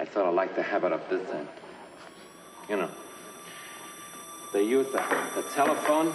I sort of like to have it up this end. You know, they use the, uh, the telephone.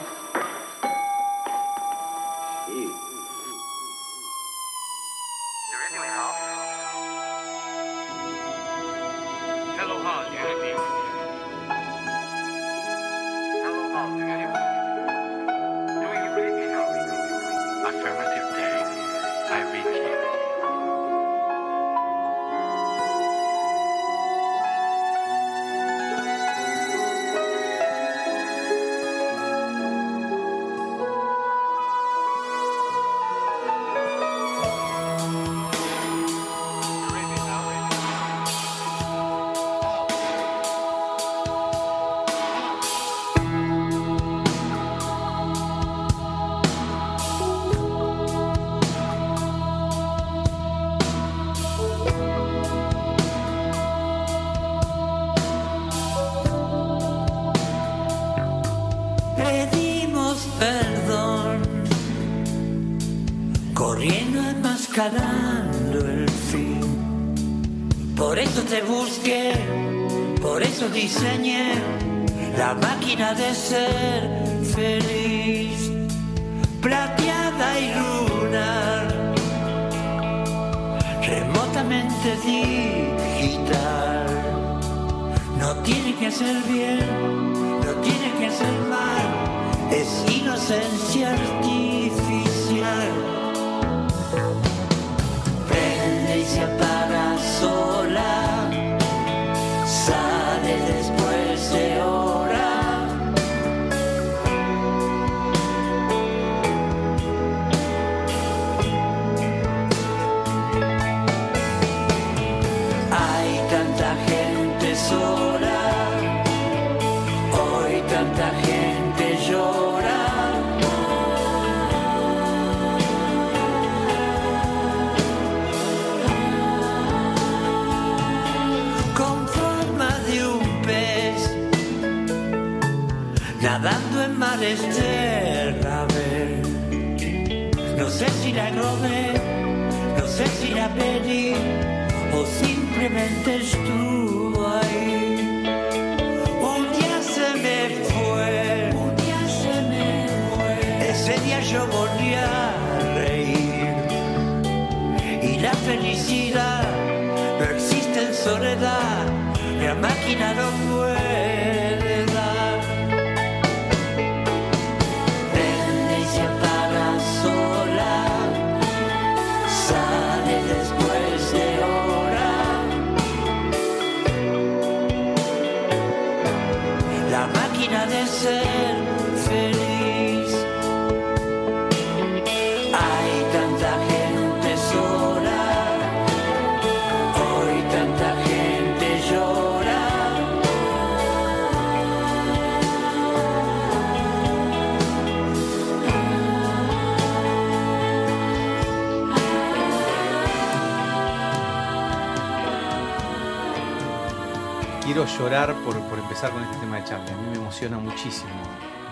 Empezar con este tema de Charlie. A mí me emociona muchísimo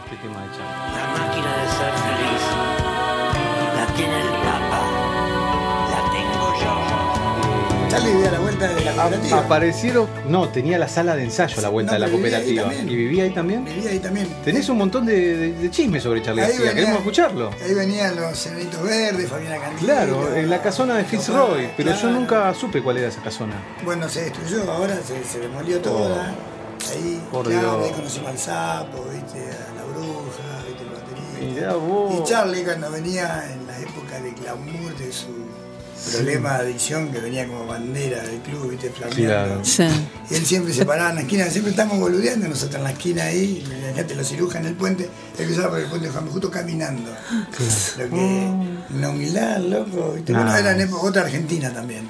este tema de Charlie. La máquina de ser feliz la tiene el Papa, la tengo yo. Charlie dio la vuelta de la A- cooperativa. aparecieron. No, tenía la sala de ensayo a la vuelta No, de la vivía cooperativa. también. ¿Y vivía ahí también? Vivía ahí también. Tenés un montón de, de- de chismes sobre Charlie Ahí García. venía- Queremos escucharlo. Ahí venían los enanitos verdes, Fabiana Cantilo. Claro, en la casona de Fitzroy, pero yo nunca supe cuál era esa casona. Bueno, se destruyó, ahora se, se demolió toda. Ahí. Por claro, Dios. ahí conocimos al sapo, viste, a la bruja, viste, el baterista. Vos. Y Charlie cuando venía en la época de glamour de su problema de adicción que venía como bandera del club, viste, flameando. Claro. Sí. Y él siempre se paraba en la esquina, siempre estamos boludeando nosotros en la esquina ahí, fíjate los cirujas en el puente, él cruzaba por el puente de Juan Justo caminando. Lo que, la humildad, loco, ¿viste? Bueno, Ah. era en época- otra Argentina también.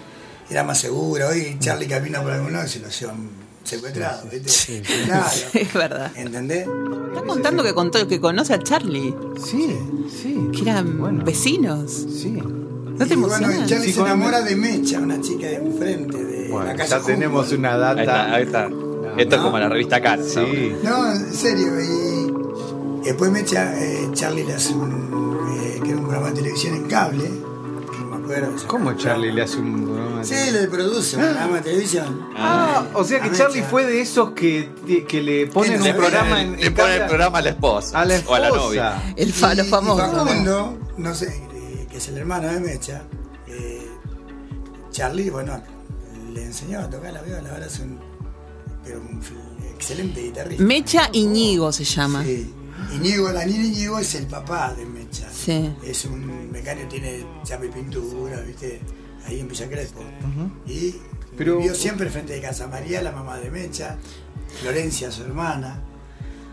Era más seguro, hoy Charlie camina por algún lado y se lo llevan secuestrado, ¿viste? Claro. Es verdad. ¿Entendés? Está contando que, contó, que conoce a Charlie, Sí, sí. que eran Bueno. vecinos. Sí. ¿No te y bueno, Charlie Sí, se enamora de Mecha, una chica de enfrente de Bueno, la ya casa tenemos Humboldt. una data. Ahí está, ahí está. Esto es como la revista Cat. ¿no? Sí. No, en serio. Y después me echa, eh, Charlie le hace un, eh, que era un programa de televisión en cable, ¿Cómo. Charlie le hace un programa? Sí, le produce un programa de televisión. Ah, o sea que Charlie fue de esos que, que le ponen un programa Le en, pone en el programa a la esposa. a la O a la novia. El falo famoso. Y Facundo, no sé, eh, que es el hermano de Mecha, eh, Charlie, bueno, le enseñó a tocar la viola, ahora es un, pero un excelente guitarrista. Mecha Iñigo se llama. Sí. Iñigo, Daniel Iñigo es el papá de Mecha. Sí. Es un mecánico, tiene y pintura, ¿viste? Ahí en Villa Crespo. Y Pero- vivió siempre frente de casa María, la mamá de Mecha, Florencia, su hermana.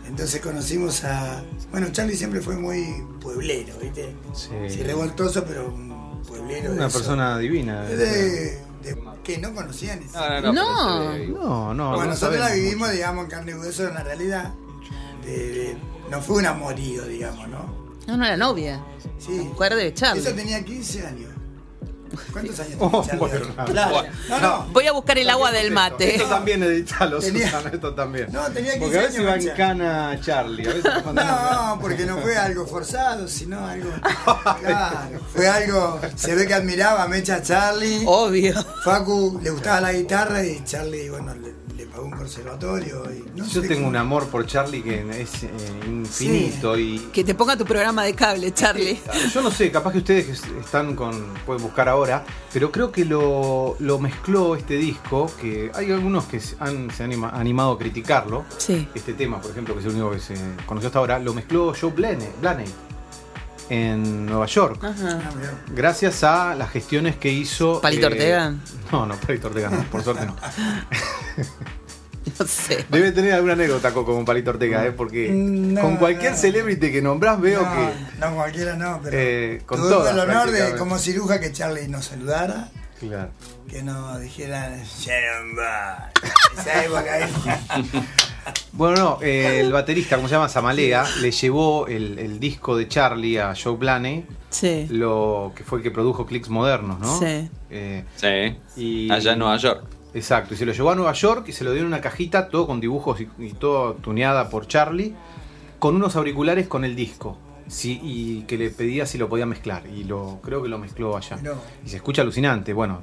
Entonces conocimos a. Bueno, Charlie siempre fue muy pueblero, ¿viste? Sí. revoltoso, pero un pueblero. de Una eso. persona divina. De, de- que no conocían. eso. No, no, no. No. Bueno, no nosotros la vivimos, digamos, en carne y hueso, en la realidad. de- de- no fue un amorío, digamos, ¿no? No, no, la novia. Sí. Mujer de Charlie. Eso tenía 15 años. ¿Cuántos años Oh, tenía Charlie? bueno, no. Claro. No, no. Voy a buscar el agua del Esto, mate. Esto también editalo, Tenía- Susana, esto también. No, tenía 15 Porque a veces en Mecha. cana Charlie, a veces cuando No, porque no fue algo forzado, sino algo. Claro, fue algo. Se ve que admiraba a Mecha Charlie. Obvio. Facu le gustaba la guitarra y Charlie, bueno, le pagó un conservatorio. Y no Yo sé tengo cómo- un amor por Charlie que es eh, infinito y Que te ponga tu programa de cable, Charlie. yo no sé, capaz que ustedes que están con pueden buscar ahora, pero creo que lo, lo mezcló este disco, que hay algunos que se han, se han anima- animado a criticarlo. Sí. Este tema, por ejemplo, que es el único que se conoció hasta ahora, lo mezcló Joe Blaney, Blaney en Nueva York. Ajá. Ah. Gracias a las gestiones que hizo. eh, ¿Palito Ortega? No, no, Palito Ortega no, por suerte no. No sé. Debe tener alguna anécdota Coco con Palito Ortega, ¿eh? porque No, con cualquier no. celebrity que nombrás veo no, que. no, cualquiera no, pero Eh, con tuve todas, el honor de, como ciruja, que Charlie nos saludara, Claro. que nos dijera Sharon Bar. Esa época ahí. Bueno, no, eh, el baterista, como se llama Samalea, le llevó el, el disco de Charlie a Joe Blaney, Sí. lo que fue el que produjo Clicks Modernos, ¿no? Sí. Eh, Sí. y, Allá en Nueva York. Exacto, y se lo llevó a Nueva York y se lo dio en una cajita, todo con dibujos y, y todo tuneada por Charlie, con unos auriculares con el disco. Sí, y que le pedía si lo podía mezclar. Y lo creo que lo mezcló allá. Mirá. Y se escucha alucinante, bueno.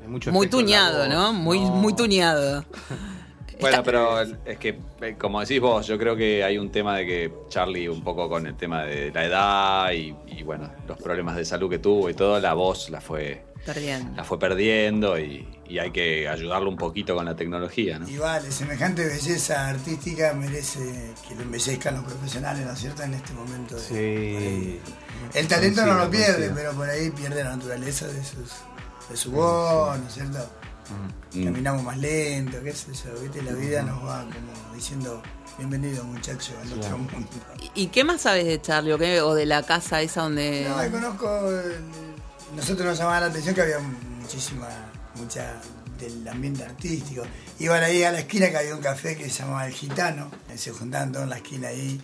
hay mucho Muy tuñado. ¿no? Muy, muy tuñado. Bueno, pero es que, eh, como decís vos, yo creo que hay un tema de que Charlie, un poco con el tema de la edad y, y, bueno, los problemas de salud que tuvo y todo, la voz la fue, Perdiendo. la fue perdiendo y, y hay que ayudarlo un poquito con la tecnología, ¿no? Y vale, semejante belleza artística merece que lo embellezcan los profesionales, ¿no es cierto? En este momento. de- Sí. El talento no lo pierde, pero por ahí pierde la naturaleza de, sus, de su voz, ¿no es cierto? Mm. Caminamos más lento, qué sé yo, ¿viste? La vida nos va como diciendo, bienvenido muchacho al otro mundo. ¿Y qué más sabes de Charlie o, qué? o de la casa esa donde... No, conozco, el- nosotros nos llamaba la atención que había muchísima, mucha del ambiente artístico. Iban ahí a la esquina que había un café que se llamaba El Gitano, se juntaban todos en la esquina ahí,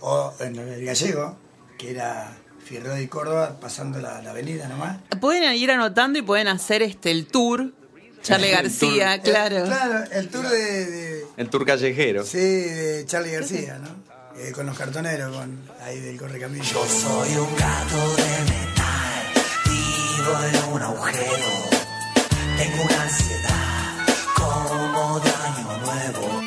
o en el Gallego, que era Fierro y Córdoba, pasando la, la avenida nomás. Pueden ir anotando y pueden hacer este el tour. Charlie García, El- claro. claro, el tour de, de- El tour callejero. sí, de Charlie García, ¿no? Eh, con los cartoneros, con ahí del Correcamino. Soy un gato de metal, vivo en un agujero. Tengo una ansiedad como de año nuevo.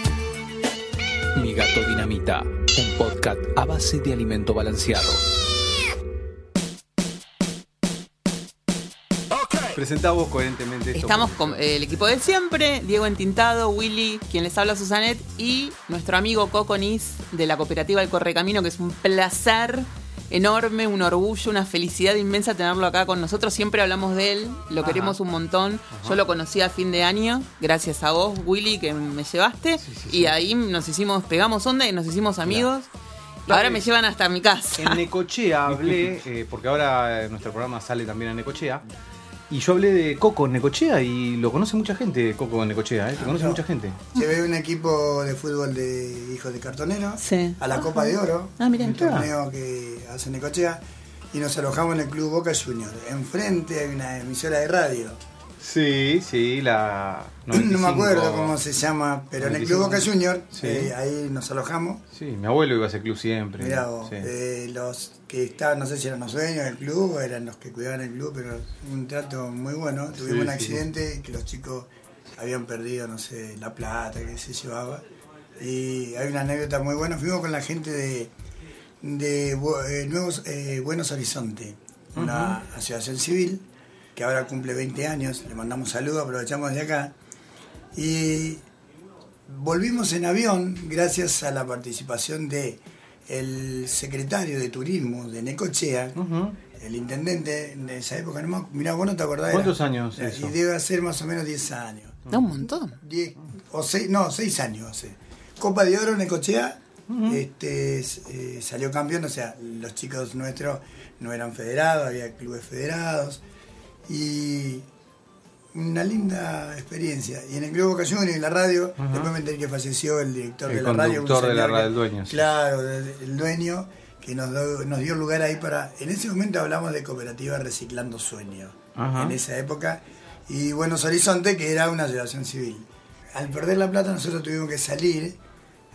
Mi gato dinamita, un podcast a base de alimento balanceado. Presentá vos coherentemente esto. Estamos con eh, el equipo de siempre, Diego Entintado, Willy, quien les habla Susanet, y nuestro amigo Coco Nis de la cooperativa El Correcamino, que es un placer enorme, un orgullo, una felicidad inmensa tenerlo acá con nosotros. Siempre hablamos de él, lo Ajá. queremos un montón. Yo lo conocí a fin de año, gracias a vos, Willy, que me llevaste, Sí, sí, y ahí nos hicimos, pegamos onda y nos hicimos amigos. Claro. Ahora me llevan hasta mi casa. En Necochea hablé, eh, porque ahora nuestro programa sale también en Necochea. Y yo hablé de Coco en Necochea y lo conoce mucha gente, Coco en Necochea, ¿eh? Te conoce no. mucha gente. Llevé un equipo de fútbol de hijos de cartoneros Sí. a la Copa de Oro, Ah, mirá. un torneo que hace Necochea, y nos alojamos en el Club Boca Junior. Enfrente hay una emisora de radio Sí, sí, la. no me 95. acuerdo cómo se llama, pero en el Club 95. Boca Junior, Sí. eh, ahí nos alojamos. Sí, mi abuelo iba a ese club siempre. Mirá vos, Sí. eh, los que estaban, no sé si eran los dueños del club eran los que cuidaban el club, pero un trato muy bueno. Tuvimos Sí, un accidente que los chicos habían perdido, no sé, la plata que se llevaba. Y hay una anécdota muy buena. Fuimos con la gente de, de eh, Nuevos, Buenos Horizonte, una asociación civil que ahora cumple 20 años. Le mandamos saludos, aprovechamos de acá. Y volvimos en avión gracias a la participación de el secretario de turismo de Necochea, el intendente de esa época, no mirá, vos no te acordás. ¿Cuántos era- años era- eso? Y debe ser más o menos 10 años. Da un montón. 10 o 6, no, 6 años hace. Copa de Oro Necochea, este, eh, salió campeón, o sea, los chicos nuestros no eran federados, había clubes federados y una linda experiencia. Y en el Club Juniors y en la radio, después me enteré que falleció el director El de la radio. un conductor de la radio, el dueño. Claro, el el dueño que nos, do- nos dio lugar ahí para... En ese momento hablamos de cooperativa Reciclando Sueños, en esa época, y Buenos Horizonte, que era una asociación civil. Al perder la plata nosotros tuvimos que salir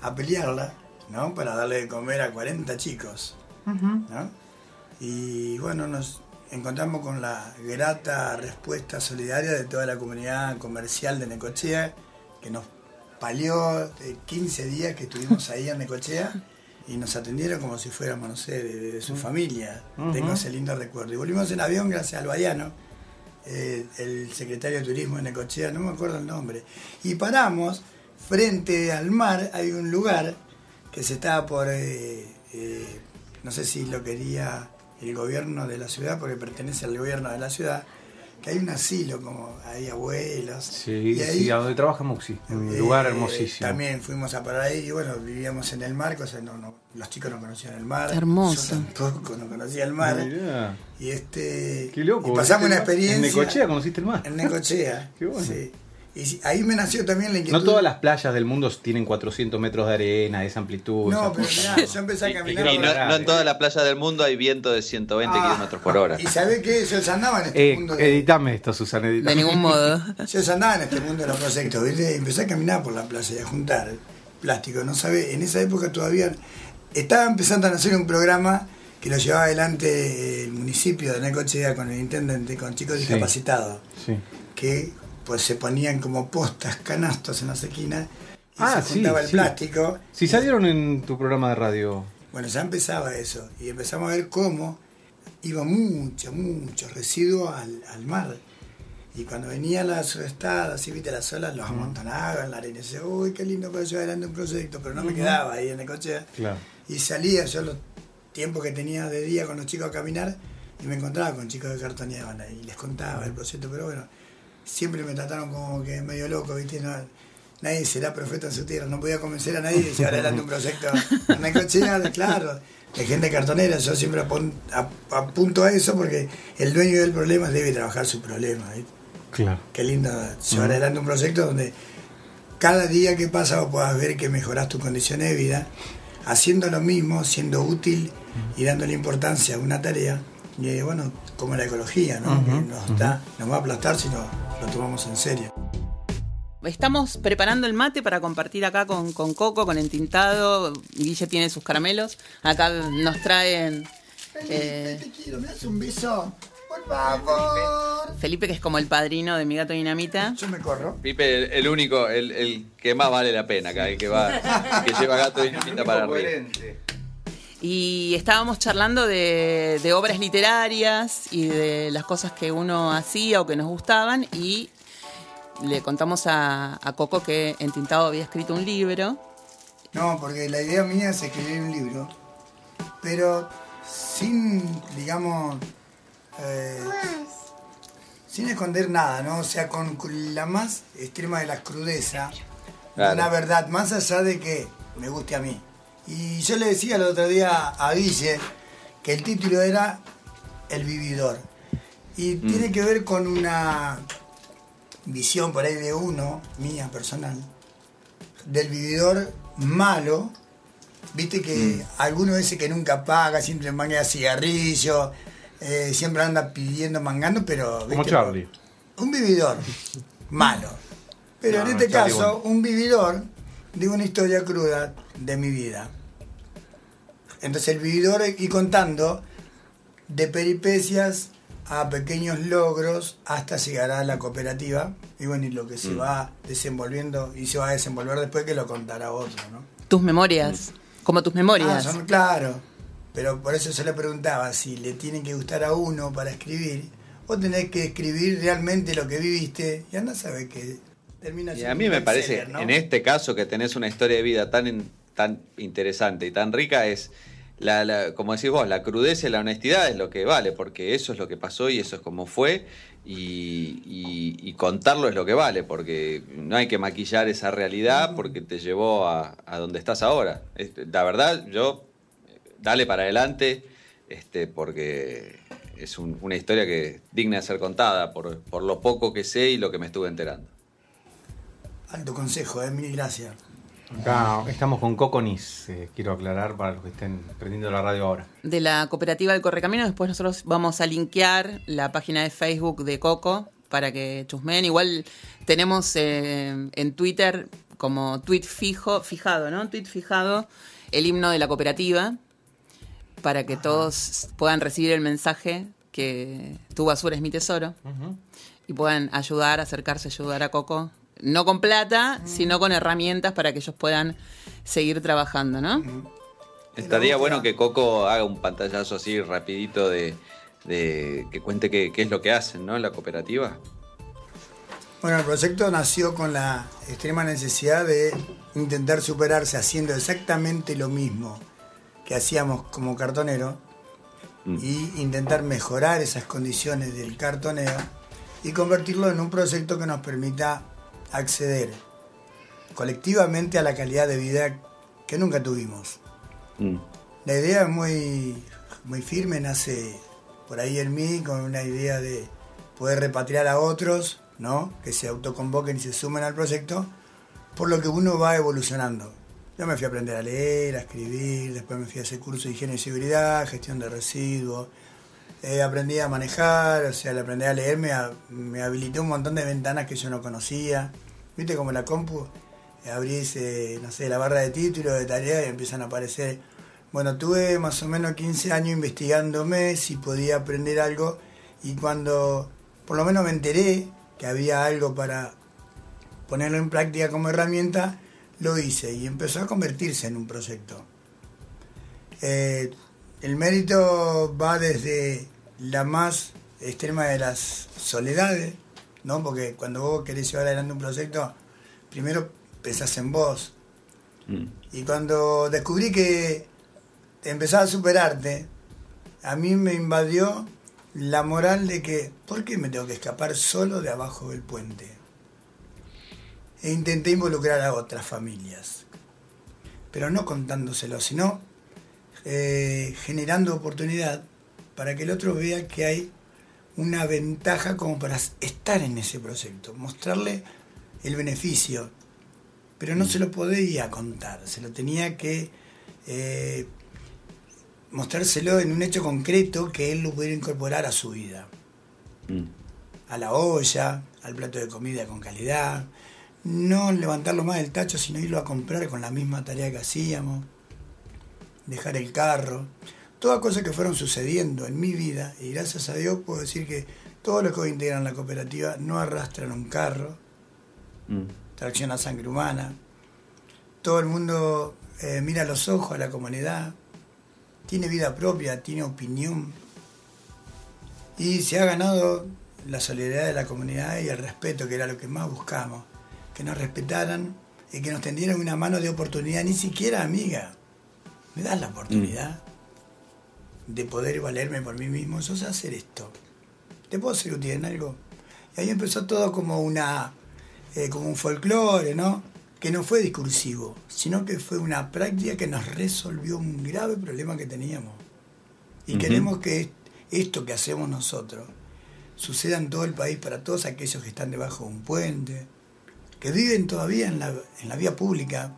a pelearla, ¿no? Para darle de comer a 40 chicos, ¿no? Y bueno, nos encontramos con la grata respuesta solidaria de toda la comunidad comercial de Necochea, que nos palió de 15 días que estuvimos ahí en Necochea y nos atendieron como si fuéramos, no sé, de, de su familia. Tengo ese lindo recuerdo. Y volvimos en avión gracias al Baiano, eh, el secretario de Turismo de Necochea, no me acuerdo el nombre. Y paramos frente al mar, hay un lugar que se estaba por, eh, eh, no sé si lo quería el gobierno de la ciudad, porque pertenece al gobierno de la ciudad, que hay un asilo, como hay abuelos. Sí, y ahí, sí, a donde trabaja Muxi. Un eh, lugar hermosísimo. También fuimos a parar ahí y bueno, vivíamos en el mar, cosa no, no, los chicos no conocían el mar. Hermoso. Yo tampoco no conocía el mar. Mirá, Y este. Qué loco. y pasamos una experiencia. En Necochea conociste el mar. En Necochea. Qué bueno. sí. Y sí, ahí me nació también la inquietud. No todas las playas del mundo tienen 400 metros de arena, esa amplitud. No, pero mirá, yo empecé a Y- y caminar. quiero Y no, no en eh. toda la playa del mundo hay viento de 120 Ah. kilómetros por hora. Y sabés que yo ya andaba en este Eh, mundo. De, editame esto, Susana. editame. De ningún modo. yo ya andaba en este mundo de los proyectos, ¿viste? Y empecé a caminar por la playa y a juntar plástico. No sabe, en esa época todavía estaba empezando a nacer un programa que lo llevaba adelante el municipio de Necochea con el intendente, con chicos Sí. discapacitados. Sí. que pues se ponían como postas, canastos en las esquinas y Ah, se sí, juntaba el sí. plástico. Si salieron en tu programa de radio. Bueno, ya empezaba eso y empezamos a ver cómo iba mucho, mucho residuo al, al mar. Y cuando venía la subestada, así viste las olas, los amontonaban en la arena. Y decía, uy, qué lindo para llevar adelante un proyecto, pero no me quedaba ahí en el coche. Claro. Y salía yo los tiempos que tenía de día con los chicos a caminar y me encontraba con chicos que cartoneaban ahí y les contaba el proyecto, pero bueno, siempre me trataron como que medio loco, ¿viste? No, nadie será profeta en su tierra, no podía convencer a nadie de llevar adelante un proyecto Necochea, claro, de gente cartonera, yo siempre apun- ap- apunto a eso porque el dueño del problema debe trabajar su problema, ¿viste? Claro. Qué lindo llevar adelante un proyecto donde cada día que pasa vos puedas ver que mejorás tus condiciones de vida, haciendo lo mismo, siendo útil y dándole importancia a una tarea. Y eh, bueno, como la ecología, ¿no? Que nos, da, nos va a aplastar si no lo tomamos en serio. Estamos preparando el mate para compartir acá con, con Coco, con Entintado. Guille tiene sus caramelos. Acá nos traen eh, te quiero, me das un beso. Por favor. Felipe, que es como el padrino de mi gato dinamita. Yo me corro. Pipe, el, el único, el, el que más vale la pena acá, el que va, que lleva gato dinamita para arriba. Y estábamos charlando de, de obras literarias y de las cosas que uno hacía o que nos gustaban. Y le contamos a, a Coco que Entintado había escrito un libro. No, porque la idea mía es escribir un libro, pero sin, digamos, eh, sin esconder nada, ¿no? O sea, con la más extrema de la crudeza, Claro. una verdad, más allá de que me guste a mí. Y yo le decía el otro día a Guille que el título era El vividor. Y tiene que ver con una visión por ahí de uno, mía personal, del vividor malo. Viste que alguno ese que nunca paga, siempre manga cigarrillo, eh, siempre anda pidiendo, mangando, pero... Como ¿viste? Charlie. un vividor malo. Pero No, en este Charlie, caso, bueno. un vividor de una historia cruda de mi vida. Entonces el vividor y contando de peripecias a pequeños logros hasta llegar a la cooperativa y bueno, y lo que se Mm. va desenvolviendo y se va a desenvolver después que lo contará otro, ¿no? Tus memorias. Como tus memorias. Ah, son- claro, pero por eso se le preguntaba si le tiene que gustar a uno para escribir, o tenés que escribir realmente lo que viviste y anda a saber que termina Y a mí me parece, en este caso, que tenés una historia de vida tan, tan interesante y tan rica, es, la, la- como decís vos, la crudeza y la honestidad es lo que vale, porque eso es lo que pasó y eso es como fue, y, y- y contarlo es lo que vale, porque no hay que maquillar esa realidad porque te llevó a, a donde estás ahora. Es- La verdad, yo, dale para adelante, este, porque es un- una historia que digna de ser contada por, por lo poco que sé y lo que me estuve enterando. Alto consejo, eh, mil gracias. Acá estamos con Coco Nis, eh, quiero aclarar para los que estén prendiendo la radio ahora. de la cooperativa del Correcamino. Después nosotros vamos a linkear la página de Facebook de Coco para que chusmen. Igual tenemos eh, en Twitter como tweet fijo, fijado, ¿no? Tweet fijado, el himno de la cooperativa para que todos puedan recibir el mensaje que tu basura es mi tesoro y puedan ayudar, acercarse, ayudar a Coco. No con plata, sino con herramientas para que ellos puedan seguir trabajando, ¿no? Estaría bueno que Coco haga un pantallazo así rapidito de, de que cuente qué, qué es lo que hacen, ¿no? En la cooperativa. Bueno, el proyecto nació con la extrema necesidad de intentar superarse haciendo exactamente lo mismo que hacíamos como cartonero Mm. y intentar mejorar esas condiciones del cartoneo y convertirlo en un proyecto que nos permita acceder colectivamente a la calidad de vida que nunca tuvimos. Mm. La idea es muy, muy firme, nace por ahí en mí con una idea de poder repatriar a otros, ¿no? Que se autoconvoquen y se sumen al proyecto, por lo que uno va evolucionando. Yo me fui a aprender a leer, a escribir, después me fui a hacer curso de higiene y seguridad, gestión de residuos, eh, aprendí a manejar, o sea, al aprender a leer me, me habilitó un montón de ventanas que yo no conocía. Viste como la compu, eh, abrís, eh, no sé, la barra de títulos, de tareas y empiezan a aparecer. Bueno, tuve más o menos 15 años investigándome si podía aprender algo y cuando por lo menos me enteré que había algo para ponerlo en práctica como herramienta, lo hice y empezó a convertirse en un proyecto. El mérito va desde la más extrema de las soledades, ¿no? Porque cuando vos querés llevar adelante un proyecto, primero pensás en vos. Mm. Y cuando descubrí que empezaba a superarte, a mí me invadió la moral de que, ¿por qué me tengo que escapar solo de abajo del puente? E intenté involucrar a otras familias, pero no contándoselo, sino eh, generando oportunidad para que el otro vea que hay una ventaja como para estar en ese proyecto, mostrarle el beneficio, pero no se lo podía contar, se lo tenía que eh, mostrárselo en un hecho concreto que él lo pudiera incorporar a su vida, Mm. a la olla, al plato de comida con calidad, no levantarlo más del tacho, sino irlo a comprar con la misma tarea que hacíamos, dejar el carro, todas cosas que fueron sucediendo en mi vida y gracias a Dios puedo decir que todos los que hoy integran la cooperativa no arrastran un carro, Mm. tracción a sangre humana. Todo el mundo eh, mira los ojos a la comunidad, tiene vida propia, tiene opinión y se ha ganado la solidaridad de la comunidad y el respeto, que era lo que más buscamos, que nos respetaran y que nos tendieran una mano de oportunidad, ni siquiera amiga. ¿Me das la oportunidad de poder valerme por mí mismo? Yo sé hacer esto. ¿Te puedo ser útil en algo? Y ahí empezó todo como una eh, como un folclore, ¿no? Que no fue discursivo, sino que fue una práctica que nos resolvió un grave problema que teníamos. Y queremos que esto que hacemos nosotros suceda en todo el país para todos aquellos que están debajo de un puente, que viven todavía en la, en la vía pública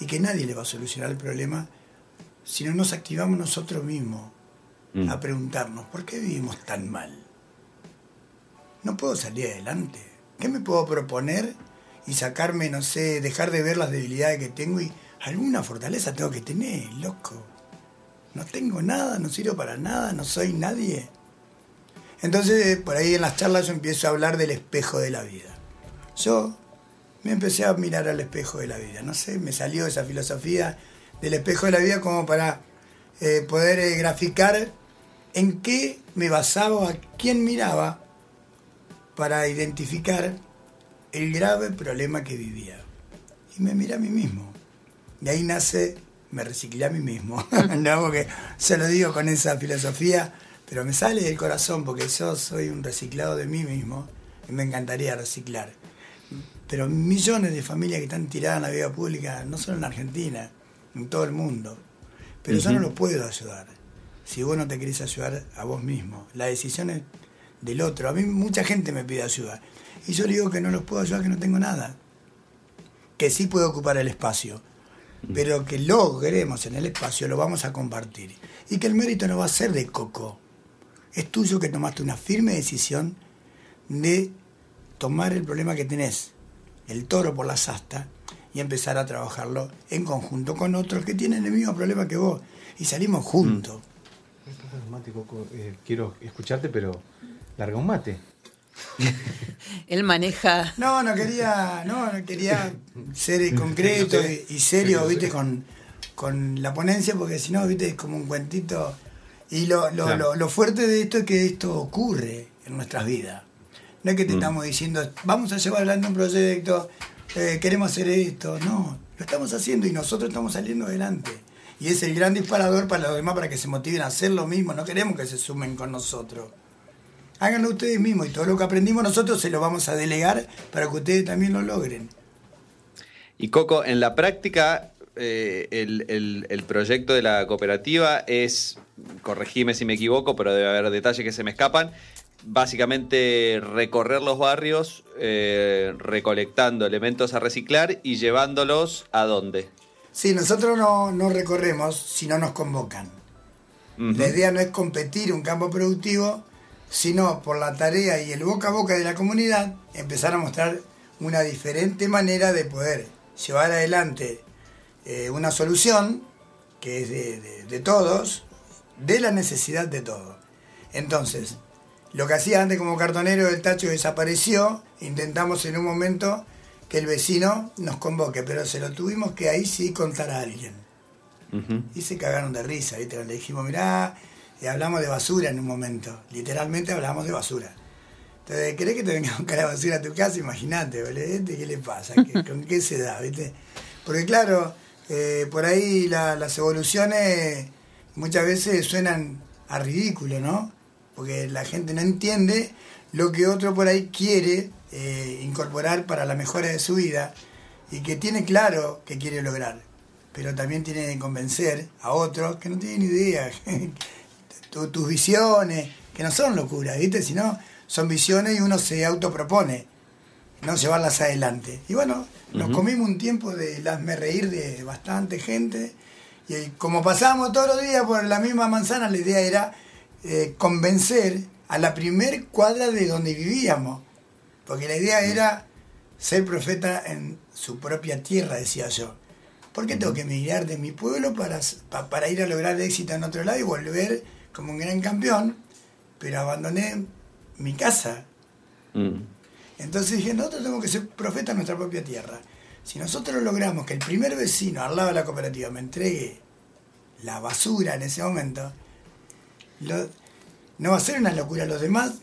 y que nadie le va a solucionar el problema si no nos activamos nosotros mismos Mm. a preguntarnos, ¿por qué vivimos tan mal? no puedo salir adelante. ¿Qué me puedo proponer y sacarme, no sé, dejar de ver las debilidades que tengo y alguna fortaleza tengo que tener, loco? No tengo nada, no sirvo para nada, no soy nadie. Entonces, por ahí en las charlas yo empiezo a hablar del espejo de la vida. Yo me empecé a mirar al espejo de la vida. No sé, me salió esa filosofía del espejo de la vida como para eh, poder eh, graficar en qué me basaba, a quién miraba para identificar el grave problema que vivía. Y me miré a mí mismo. De ahí nace, me reciclé a mí mismo. no, porque se lo digo con esa filosofía, pero me sale del corazón porque yo soy un reciclado de mí mismo y me encantaría reciclar. Pero millones de familias que están tiradas en la vida pública, no solo en Argentina, en todo el mundo. Pero yo no lo puedo ayudar. Si vos no te querés ayudar a vos mismo, la decisión es del otro. A mí mucha gente me pide ayuda. Y yo le digo que no los puedo ayudar, que no tengo nada. Que sí puedo ocupar el espacio. Pero que logremos en el espacio, lo vamos a compartir. Y que el mérito no va a ser de Coco. Es tuyo que tomaste una firme decisión de tomar el problema que tenés, el toro por la sasta, y empezar a trabajarlo en conjunto con otros que tienen el mismo problema que vos. Y salimos juntos. Coco, eh, quiero escucharte, pero larga un mate. Él maneja. No, no quería, no, no quería ser concreto y, y serio, viste, con, con la ponencia, porque si no, viste, es como un cuentito. Y lo, lo, Claro. lo, lo fuerte de esto es que esto ocurre en nuestras vidas. No es que te Mm. estamos diciendo, vamos a llevar adelante un proyecto, eh, queremos hacer esto. No, lo estamos haciendo y nosotros estamos saliendo adelante. Y es el gran disparador para los demás para que se motiven a hacer lo mismo. No queremos que se sumen con nosotros. Háganlo ustedes mismos y todo lo que aprendimos nosotros se lo vamos a delegar para que ustedes también lo logren. Y Coco, en la práctica, eh, el, el- proyecto de la cooperativa es, corregime si me equivoco, pero debe haber detalles que se me escapan, básicamente recorrer los barrios eh, recolectando elementos a reciclar y llevándolos a dónde. Sí, nosotros no, no recorremos si no nos convocan. La idea no es competir un campo productivo, sino por la tarea y el boca a boca de la comunidad, empezar a mostrar una diferente manera de poder llevar adelante eh, una solución que es de, de- de todos, de la necesidad de todos. Entonces, lo que hacía antes como cartonero del tacho desapareció, intentamos en un momento que el vecino nos convoque, pero se lo tuvimos que ahí sí contar a alguien. Y se cagaron de risa, ¿viste? Le dijimos, mirá, y hablamos de basura en un momento. Literalmente hablamos de basura. Entonces, ¿querés que te venga a buscar la basura a tu casa? Imagínate, boludo, ¿este ¿qué le pasa? ¿Qué- ¿Con qué se da, viste? Porque claro, eh, por ahí la- las evoluciones muchas veces suenan a ridículo, ¿no? Porque la gente no entiende lo que otro por ahí quiere eh, incorporar para la mejora de su vida y que tiene claro que quiere lograr pero también tiene que convencer a otros que no tienen idea. Tu- tus visiones, que no son locuras, ¿viste? Sino son visiones y uno se autopropone, no llevarlas adelante. Y bueno, nos comimos un tiempo de hazme reír de bastante gente. Y como pasábamos todos los días por la misma manzana, la idea era eh, convencer a la primer cuadra de donde vivíamos. Porque la idea era ser profeta en su propia tierra, decía yo. ¿Por qué tengo que emigrar de mi pueblo para, pa- para ir a lograr éxito en otro lado y volver como un gran campeón? Pero abandoné mi casa. Mm. Entonces dije, nosotros tenemos que ser profeta en nuestra propia tierra. Si nosotros logramos que el primer vecino al lado de la cooperativa me entregue la basura en ese momento, lo- no va a ser una locura. Los demás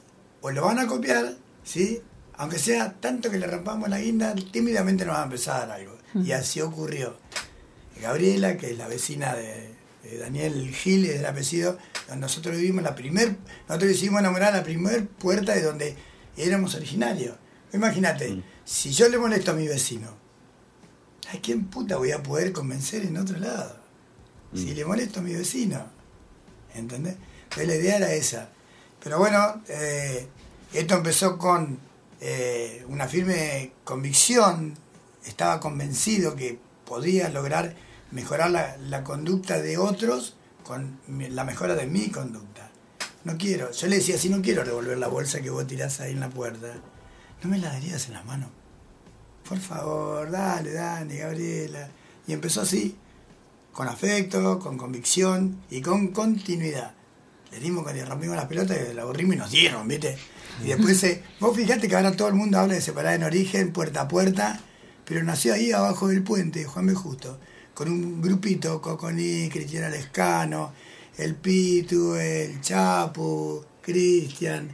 o lo van a copiar, ¿sí? Aunque sea tanto que le rompamos la guinda, tímidamente nos va a empezar a dar algo. Y así ocurrió. Gabriela, que es la vecina de, de Daniel Gil, es el apellido, donde nosotros vivimos la primer, nosotros hicimos enamorar la primer puerta de donde éramos originarios. Imagínate, si yo le molesto a mi vecino, ¿a quién puta voy a poder convencer en otro lado? Si le molesto a mi vecino. ¿Entendés? La idea era esa. Pero bueno, eh, esto empezó con eh, una firme convicción. Estaba convencido que podía lograr mejorar la, conducta de otros con la mejora de mi conducta. no quiero. Yo le decía, si no quiero revolver la bolsa que vos tirás ahí en la puerta, no me la darías en la mano. Por favor, dale, Dani, Gabriela. Y empezó así, con afecto, con convicción y con continuidad. Le dimos que le rompimos las pelotas y la aburrimos y nos dieron, ¿viste? Y después, eh, vos fijate que ahora todo el mundo habla de separar en origen, puerta a puerta, pero nació ahí abajo del puente, Juan B. Justo, con un grupito, Coconí, Cristiana Lescano, el Pitu, el Chapu, Cristian,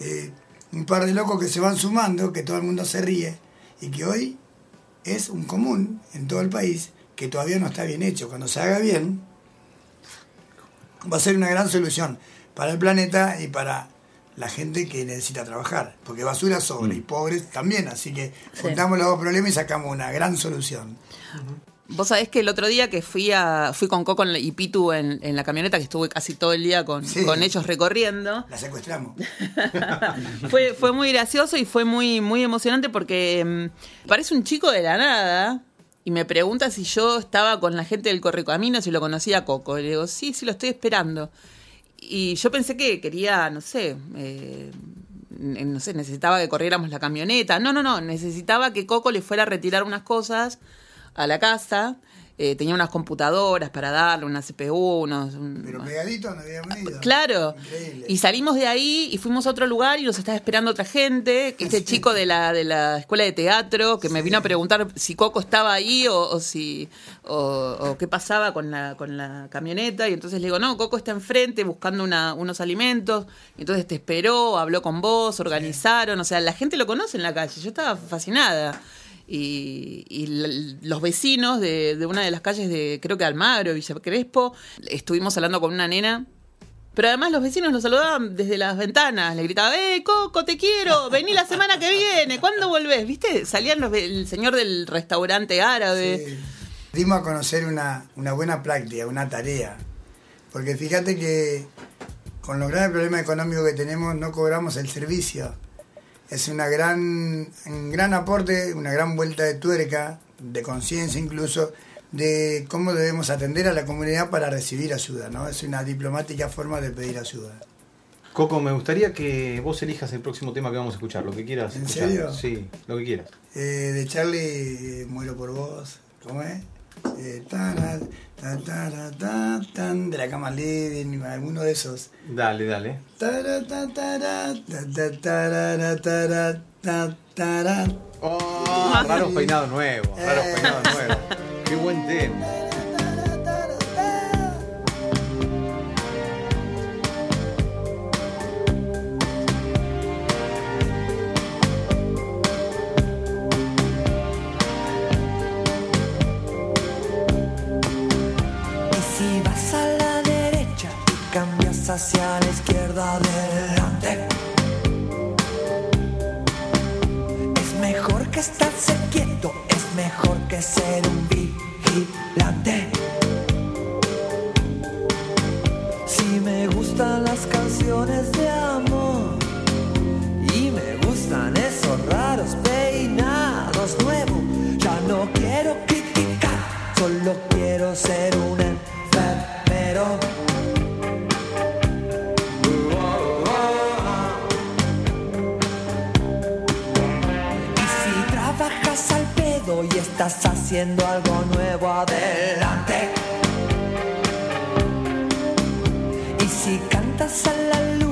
eh, un par de locos que se van sumando, que todo el mundo se ríe, y que hoy es un común en todo el país, que todavía no está bien hecho. Cuando se haga bien, va a ser una gran solución para el planeta y para la gente que necesita trabajar, porque basura sobra y pobres también, así que juntamos los dos problemas y sacamos una gran solución. Vos sabés que el otro día que fui a fui con Coco y Pitu en, en la camioneta, que estuve casi todo el día con, Sí. con ellos recorriendo, La secuestramos. fue, fue muy gracioso y fue muy, muy emocionante porque mm, parece un chico de la nada y me pregunta si yo estaba con la gente del Correcamino, si lo conocía a Coco. Y le digo, sí, sí, lo estoy esperando. Y yo pensé que quería, no sé, eh, no sé, necesitaba que corriéramos la camioneta. No, no, no, necesitaba que Coco le fuera a retirar unas cosas a la casa. Eh, tenía unas computadoras para darle, una CPU, unos... un- Pero pegadito no habíamos ido. Claro. Increíble. Y salimos de ahí y fuimos a otro lugar y nos estaba esperando otra gente, que este Sí. chico de la, de la escuela de teatro, que me vino a preguntar si Coco estaba ahí o, o si o, o qué pasaba con la, con la camioneta. Y entonces le digo, no, Coco está enfrente buscando una- unos alimentos. Y entonces te esperó, habló con vos, organizaron. O sea, la gente lo conoce en la calle. Yo estaba fascinada. Y, y los vecinos de, de una de las calles de, creo que Almagro, Villa Crespo, estuvimos hablando con una nena pero además los vecinos lo saludaban desde las ventanas, le gritaban, ¡eh, Coco, te quiero! Vení la semana que viene, ¿cuándo volvés? ¿Viste? Salían los, el señor del restaurante árabe. Dimos a conocer una, una buena práctica, una tarea. Porque fíjate que con los graves problemas económicos que tenemos no cobramos el servicio. Es una gran, un gran aporte, una gran vuelta de tuerca, de conciencia incluso, de cómo debemos atender a la comunidad para recibir ayuda. ¿no? Es una diplomática forma de pedir ayuda. Coco, me gustaría que vos elijas el próximo tema que vamos a escuchar, lo que quieras. ¿En escuchar. serio? Sí, lo que quieras. Eh, de Charlie, eh, Muero por vos. ¿Cómo es? Eh, tara, ta, tara, ta, tan, de la cama living, alguno de esos. Dale, dale. Tara, ta, tara, ta, ta, tarara, tara, ta, tara. Oh, hacia la izquierda adelante. Es mejor que estarse quieto, es mejor que ser un vigilante. Si me gustan las canciones de amor y me gustan esos raros peinados nuevos, ya no quiero criticar, solo quiero ser un y estás haciendo algo nuevo, adelante. Y si cantas a la luna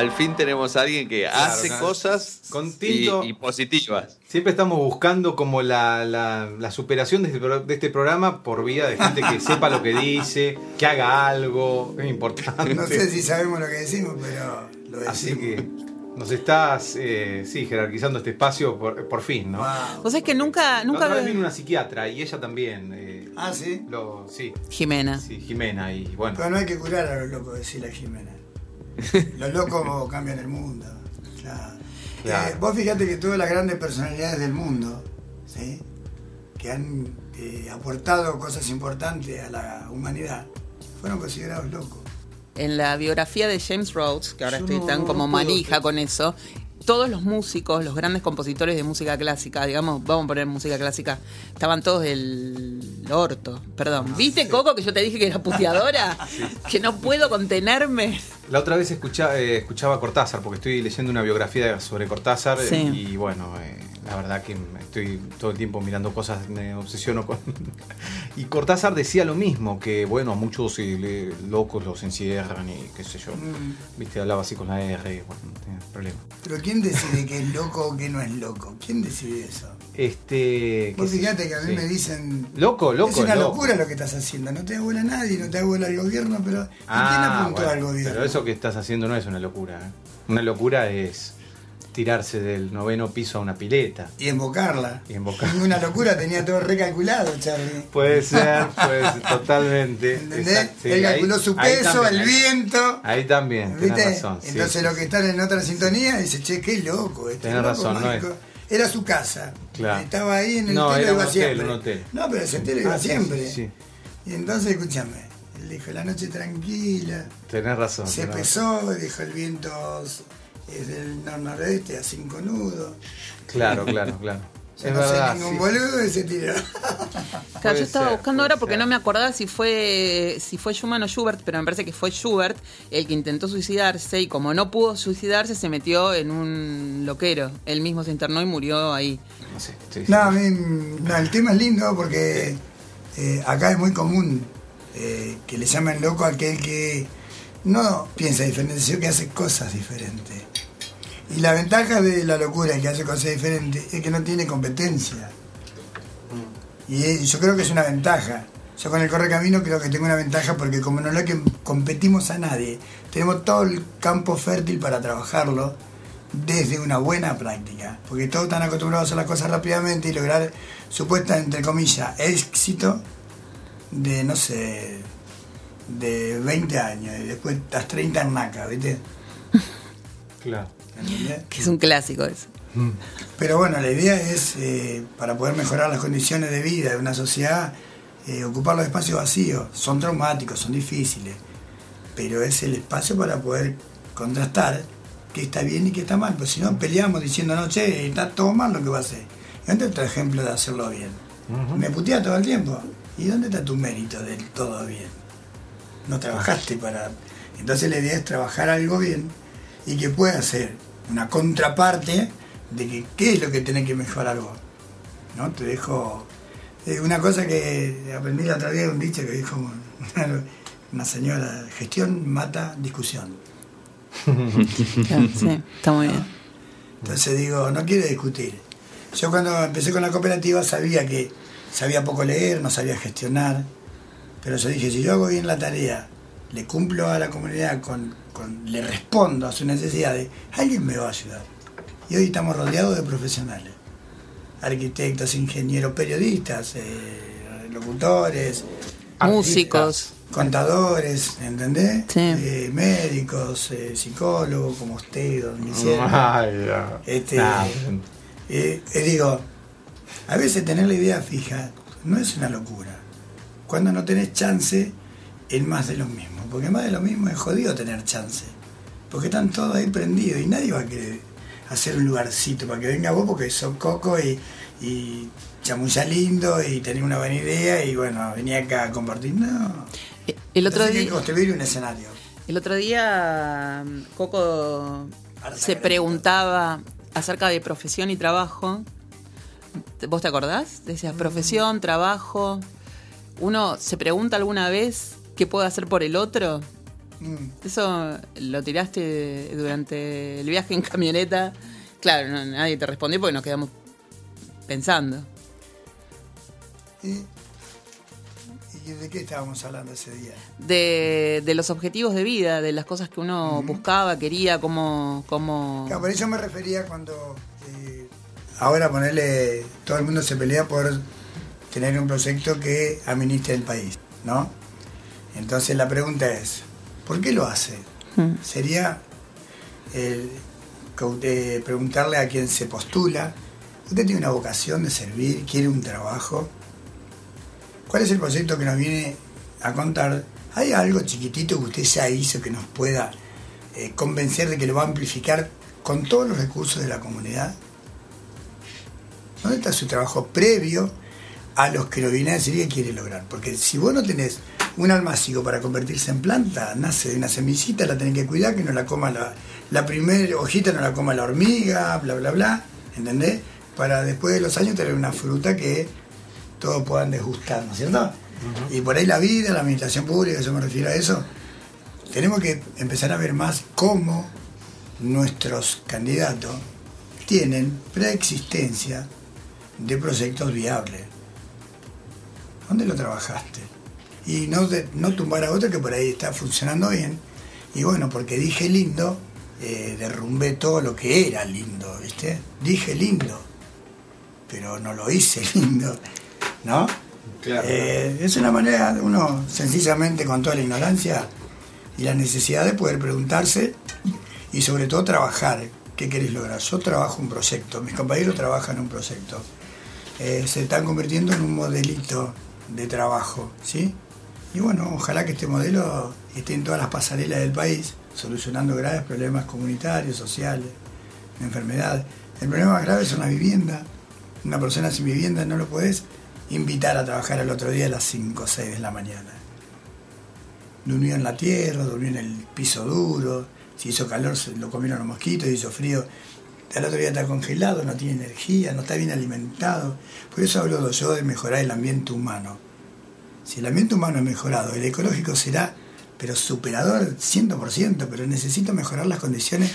al fin tenemos a alguien que hace claro. cosas Con y- Tinto- y, positivas. Siempre estamos buscando como la, la- la superación de este, pro- de este programa por vía de gente que sepa lo que dice, que haga algo, es importante. No sé si sabemos lo que decimos, pero lo decimos. Así que nos estás, eh, sí, jerarquizando este espacio por, por fin, ¿no? Wow. Vos sabés que nunca, La nunca otra vez vino una psiquiatra y ella también. eh, Ah, sí. lo, sí, Jimena. sí, Jimena y bueno. Pero no hay que curar a los locos, decía la Jimena. Los locos cambian el mundo. Claro. Claro. Eh, vos fíjate que todas las grandes personalidades del mundo, ¿sí? que han eh, aportado cosas importantes a la humanidad, fueron considerados locos. En la biografía de James Rhodes, que ahora Yo estoy no- tan no como manija con eso, todos los músicos, los grandes compositores de música clásica, digamos, vamos a poner música clásica, estaban todos del orto. Perdón. ¿Viste, Coco, que yo te dije que era puteadora? Que no puedo contenerme. La otra vez escucha- eh, escuchaba a Cortázar, porque estoy leyendo una biografía sobre Cortázar Sí. y bueno, eh, la verdad que estoy todo el tiempo mirando cosas, me obsesiono con... y Cortázar decía lo mismo, que bueno, a muchos le- locos los encierran y qué sé yo. Mm. Viste, hablaba así con la R, bueno, no tenía problema. Pero ¿quién decide que es loco o que no es loco? ¿Quién decide eso? Este... Vos fíjate que a mí sí. me dicen... Loco, loco, es una loco. locura lo que estás haciendo. No te da bola a nadie, no te da bola al gobierno, pero ¿y quién Ah, apuntó bueno, al gobierno? pero eso que estás haciendo no es una locura. ¿eh? Una locura es tirarse del noveno piso a una pileta. Y invocarla. Y invocar. Una locura, tenía todo recalculado, Charlie. Puede ser, puede ser, totalmente. ¿Entendés? Sí, Él ahí- calculó su peso, también, el viento. Ahí también, ¿Viste? tenés razón. Entonces sí, los que están en otra sintonía dicen, che, qué loco. Este Tenés loco, razón, no mágico". Era su casa. Claro. Estaba ahí en el No, hotel, era un iba hotel, siempre. un hotel. No, pero ese hotel iba Ah, siempre. sí, sí. Y entonces, escúchame, él dijo, la noche tranquila, Tenés razón. se tenés razón. pesó, dijo, el viento es del nor-nordeste a cinco nudos. Claro, claro, claro. Yo es no verdad. sé ningún sí. boludo y se tiró. Claro, yo estaba ser, buscando ahora porque ser. no me acordaba si fue si fue Schumann o Schubert, pero me parece que fue Schubert el que intentó suicidarse y como no pudo suicidarse se metió en un loquero. Él mismo se internó y murió ahí. No sé, sí, sí. No, a mí, no, el tema es lindo porque eh, acá es muy común eh, que le llamen loco a aquel que no piensa diferente, sino que hace cosas diferentes. Y la ventaja de la locura que hace cosas diferentes es que no tiene competencia. Y yo creo que es una ventaja. Yo con el Correcamino creo que tengo una ventaja porque como no le que competimos a nadie, tenemos todo el campo fértil para trabajarlo desde una buena práctica. Porque todos están acostumbrados a hacer las cosas rápidamente y lograr supuesta, entre comillas, éxito de, no sé, de 20 años y después estás 30 en naca, ¿viste? Claro. ¿Entendés? Que es un clásico eso. Pero bueno, la idea es, eh, para poder mejorar las condiciones de vida de una sociedad, eh, ocupar los espacios vacíos. Son traumáticos, son difíciles, pero es el espacio para poder contrastar qué está bien y qué está mal. Pues si no, peleamos diciendo, no, che, está todo mal lo que va a hacer. Y dónde está el ejemplo de hacerlo bien? Me putea todo el tiempo. ¿Y dónde está tu mérito del todo bien? No trabajaste para... Entonces la idea es trabajar algo bien y que pueda ser una contraparte de que qué es lo que tenés que mejorar vos. ¿No? Te dejo eh, una cosa que aprendí la otra vez, un dicho que dijo una, una señora, gestión mata discusión. Claro, sí, está muy bien. Entonces digo, no quiere discutir. Yo cuando empecé con la cooperativa sabía que sabía poco leer, no sabía gestionar, pero yo dije, si yo hago bien la tarea, le cumplo a la comunidad, con, con- le respondo a sus necesidades, alguien me va a ayudar. Y hoy estamos rodeados de profesionales, arquitectos, ingenieros, periodistas, eh, locutores, Músicos. contadores, ¿entendés? Sí. Eh, médicos, eh, psicólogos como usted, don ya. Este, Nah, eh, eh, digo, a veces tener la idea fija no es una locura. Cuando no tenés chance en más de lo mismo. Porque más de lo mismo es jodido tener chance. Porque están todos ahí prendidos y nadie va a querer hacer un lugarcito para que venga vos porque sos coco y, y chamulla lindo y tenés una buena idea y bueno, venía acá a compartir. No. Eh, El otro Tenés que día, construir un escenario. el otro día mm, Coco se preguntaba acerca de profesión y trabajo. ¿Vos te acordás? Decías profesión, trabajo. Uno se pregunta alguna vez qué puede hacer por el otro. Mm. Eso lo tiraste durante el viaje en camioneta. Claro, no- nadie te respondió porque nos quedamos pensando. ¿Y, ¿Y de qué estábamos hablando ese día? De, de los objetivos de vida, de las cosas que uno buscaba, quería, cómo... cómo... Claro, por eso me refería cuando eh, ahora ponerle, todo el mundo se pelea por tener un proyecto que administre el país, ¿no? Entonces la pregunta es, ¿por qué lo hace? Mm. Sería el, eh, preguntarle a quien se postula, ¿usted tiene una vocación de servir? ¿Quiere un trabajo? ¿Cuál es el proyecto que nos viene a contar? ¿Hay algo chiquitito que usted ya hizo que nos pueda eh, convencer de que lo va a amplificar con todos los recursos de la comunidad? ¿Dónde está su trabajo previo a los que lo viene a decir que quiere lograr? Porque si vos no tenés un almácigo para convertirse en planta, nace de una semillita, la tenés que cuidar, que no la coma la, la primera hojita, no la coma la hormiga, bla, bla, bla, ¿entendés? Para después de los años tener una fruta que todos puedan desgustar, ¿no es cierto? Y por ahí la vida, la administración pública, yo me refiero a eso, tenemos que empezar a ver más cómo nuestros candidatos tienen preexistencia de proyectos viables. ¿Dónde lo trabajaste? Y no, de- no tumbar a otro que por ahí está funcionando bien. Y bueno, porque dije lindo, eh, derrumbé todo lo que era lindo, ¿viste? Dije lindo, pero no lo hice lindo, ¿no? Claro. Eh, es una manera uno, sencillamente con toda la ignorancia y la necesidad de poder preguntarse y sobre todo trabajar. ¿Qué querés lograr? Yo trabajo un proyecto, mis compañeros trabajan un proyecto. Eh, se están convirtiendo en un modelito de trabajo, ¿sí? Y bueno, ojalá que este modelo esté en todas las pasarelas del país, solucionando graves problemas comunitarios, sociales, de enfermedad. El problema más grave son las viviendas. Una persona sin vivienda no lo puedes invitar a trabajar al otro día a las 5 o 6 de la mañana. Durmió en la tierra, durmió en el piso duro, si hizo calor se lo comieron los mosquitos, si hizo frío, al otro día está congelado, no tiene energía, no está bien alimentado. Por eso hablo yo de mejorar el ambiente humano. Si el ambiente humano es mejorado, el ecológico será, pero superador 100%, pero necesito mejorar las condiciones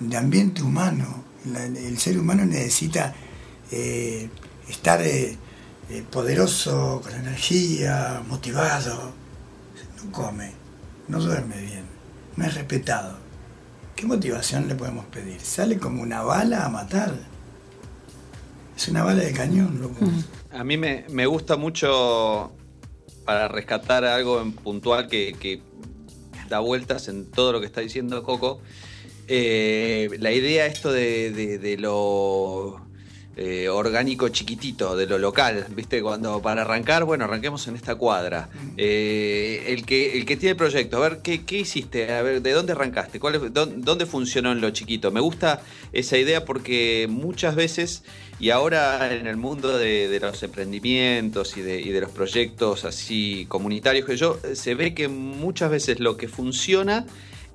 de ambiente humano. La- el ser humano necesita eh, estar eh, eh, poderoso, con energía, motivado. No come, no duerme bien, no es respetado. ¿Qué motivación le podemos pedir? Sale como una bala a matar. Es una bala de cañón, loco. A mí me, me gusta mucho para rescatar algo en puntual que, que da vueltas en todo lo que está diciendo Coco. eh, la idea esto de, de- de lo eh, orgánico chiquitito, de lo local, ¿viste? Cuando para arrancar, bueno, arranquemos en esta cuadra. Eh, el, que, el que tiene el proyecto, a ver, ¿qué, qué hiciste? A ver, ¿de dónde arrancaste? ¿Cuál es- dónde, funcionó en lo chiquito? Me gusta esa idea porque muchas veces, y ahora en el mundo de, de los emprendimientos y de, y de los proyectos así comunitarios que yo, se ve que muchas veces lo que funciona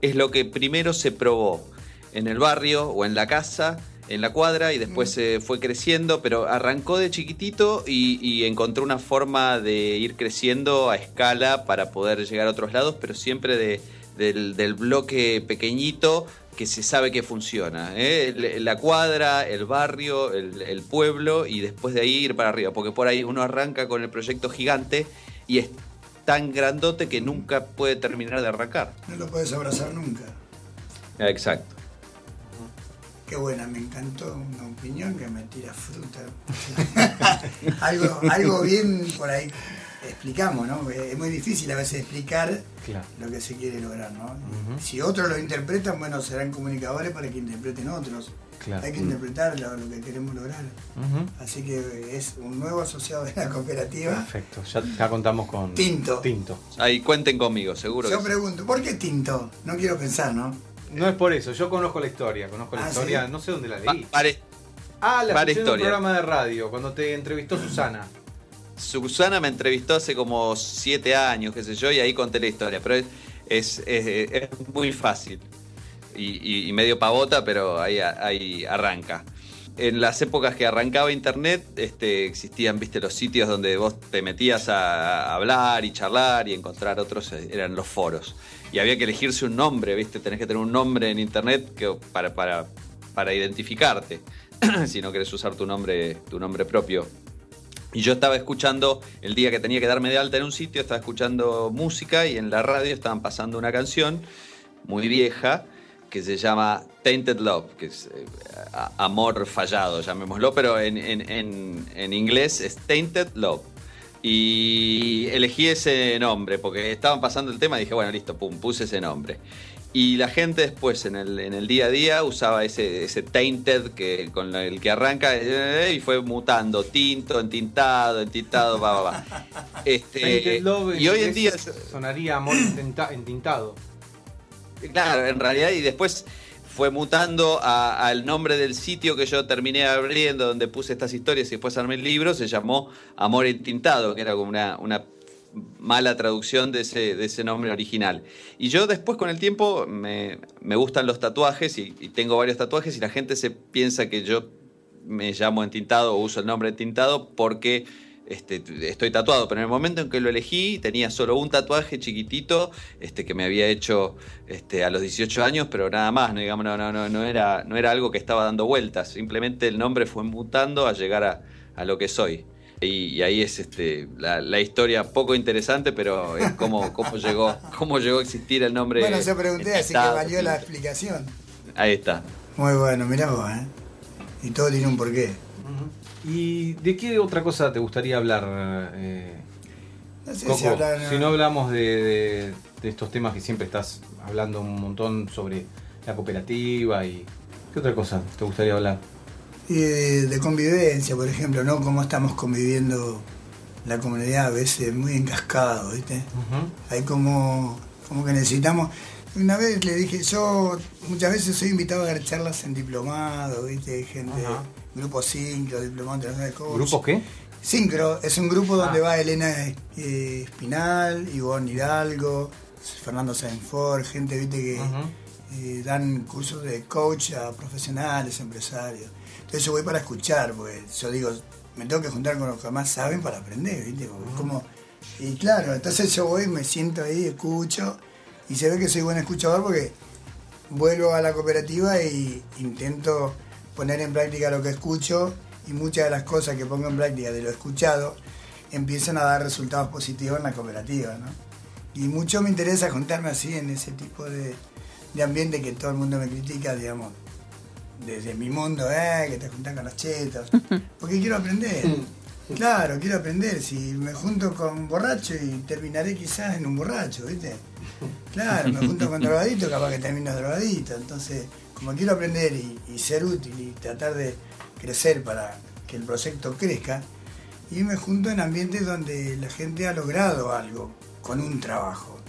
es lo que primero se probó en el barrio o en la casa, en la cuadra, y después se fue creciendo, pero arrancó de chiquitito y, y encontró una forma de ir creciendo a escala para poder llegar a otros lados, pero siempre de- del, del bloque pequeñito que se sabe que funciona. ¿eh? La cuadra, el barrio, el, el pueblo, y después de ahí ir para arriba, porque por ahí uno arranca con el proyecto gigante y es tan grandote que nunca puede terminar de arrancar. No lo puedes abrazar nunca. Exacto. Qué buena, me encantó una opinión que me tira fruta. algo, algo bien por ahí explicamos, ¿no? Es muy difícil a veces explicar Claro. lo que se quiere lograr, ¿no? Si otros lo interpretan, bueno, serán comunicadores para que interpreten otros. Claro. Hay que interpretar lo, lo que queremos lograr. Así que es un nuevo asociado de la cooperativa. Perfecto, ya, ya contamos con Tinto. Tinto. Ahí cuenten conmigo, seguro que Yo sí. pregunto, ¿por qué tinto? No quiero pensar, ¿no? No es por eso, yo conozco la historia, conozco la Ah, historia, ¿sí? no sé dónde la Pa- leí. pare- Ah, la escuché en un programa de radio, cuando te entrevistó Susana. Susana me entrevistó hace como siete años, qué sé yo, y ahí conté la historia, pero es, es, es- es muy fácil. Y, y- y medio pavota, pero ahí, ahí arranca. En las épocas que arrancaba internet, este, existían, viste, los sitios donde vos te metías a, hablar y charlar y encontrar otros, eh, eran los foros. Y había que elegirse un nombre, viste, tenés que tener un nombre en internet que, para, para, para identificarte, si no querés usar tu nombre, tu nombre propio. Y yo estaba escuchando, el día que tenía que darme de alta en un sitio, estaba escuchando música y en la radio estaban pasando una canción muy vieja que se llama Tainted Love, que es eh, amor fallado, llamémoslo, pero en, en- en- en inglés es Tainted Love. Y elegí ese nombre porque estaban pasando el tema y dije, bueno, listo, pum, puse ese nombre. Y la gente después en el, en el día a día usaba ese, ese tainted que, con el que arranca eh, y fue mutando, tinto, entintado, entintado, va, va, va. Este, Tainted Love y hoy en día sonaría amor entintado. Claro, en realidad, y después fue mutando al nombre del sitio que yo terminé abriendo, donde puse estas historias y después armé el libro, se llamó Amor Entintado, que era como una, mala traducción de ese, nombre original. Y yo después con el tiempo me, me gustan los tatuajes y, y tengo varios tatuajes y la gente se piensa que yo me llamo Entintado o uso el nombre Entintado porque este, estoy tatuado, pero en el momento en que lo elegí tenía solo un tatuaje chiquitito este, que me había hecho este, a los 18 años, pero nada más, no, digamos, no, no, no, no, era, no era algo que estaba dando vueltas, simplemente el nombre fue mutando a llegar a, a lo que soy. Y, y ahí es este, la, la historia poco interesante, pero es cómo, cómo, llegó, cómo llegó a existir el nombre. Bueno, yo pregunté, así que valió la explicación. Ahí está. Muy bueno, mirá vos, ¿eh? Y todo tiene un porqué. ¿Y de qué otra cosa te gustaría hablar? eh, No sé Coco? si hablar. Si no hablamos de, de- de estos temas que siempre estás hablando un montón sobre la cooperativa y... ¿Qué otra cosa te gustaría hablar? De, convivencia, por ejemplo, ¿no? Cómo estamos conviviendo la comunidad a veces muy encascado, ¿viste? Hay como, como que necesitamos. Una vez le dije, yo muchas veces soy invitado a dar charlas en diplomado, ¿viste? Hay Gente. Grupo Sincro, internacional de coach. ¿Grupos qué? Sincro es un grupo donde Ah. va Elena eh, Espinal, Ivonne Hidalgo, Fernando Sainford, gente, ¿viste? Que eh, dan cursos de coach a profesionales, empresarios. Entonces yo voy para escuchar, porque yo digo, me tengo que juntar con los que más saben para aprender, ¿viste? Como- y claro, entonces yo voy, me siento ahí, escucho, y se ve que soy buen escuchador porque vuelvo a la cooperativa y intento poner en práctica lo que escucho y muchas de las cosas que pongo en práctica de lo escuchado empiezan a dar resultados positivos en la cooperativa, ¿no? Y mucho me interesa juntarme así en ese tipo de, de ambiente que todo el mundo me critica, digamos, desde mi mundo, eh, que te juntas con los chetos, porque quiero aprender. Claro, quiero aprender. Si me junto con borracho y terminaré quizás en un borracho, ¿viste? Claro, me junto con drogadito, capaz que termino drogadito. Entonces, como quiero aprender y, y ser útil y tratar de crecer para que el proyecto crezca, y me junto en ambientes donde la gente ha logrado algo con un trabajo.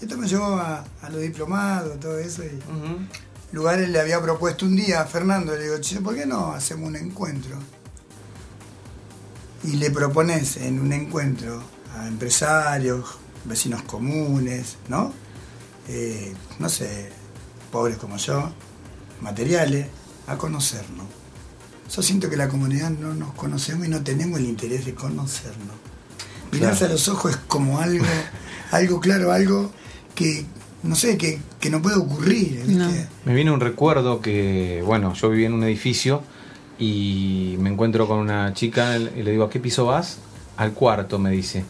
Y esto me llevó a, a los diplomados, todo eso. Y lugares le había propuesto un día a Fernando, le digo, che, ¿por qué no hacemos un encuentro? Y le propones en un encuentro a empresarios, vecinos comunes, ¿no? Eh, no sé, pobres como yo, materiales, a conocernos. Yo siento que la comunidad no nos conocemos y no tenemos el interés de conocernos. Mirarse a los ojos es como algo, algo claro, algo que, no sé, que, que no puede ocurrir. Me viene un recuerdo que, bueno, yo vivía en un edificio y me encuentro con una chica y le digo, ¿a qué piso vas? Al cuarto, me dice.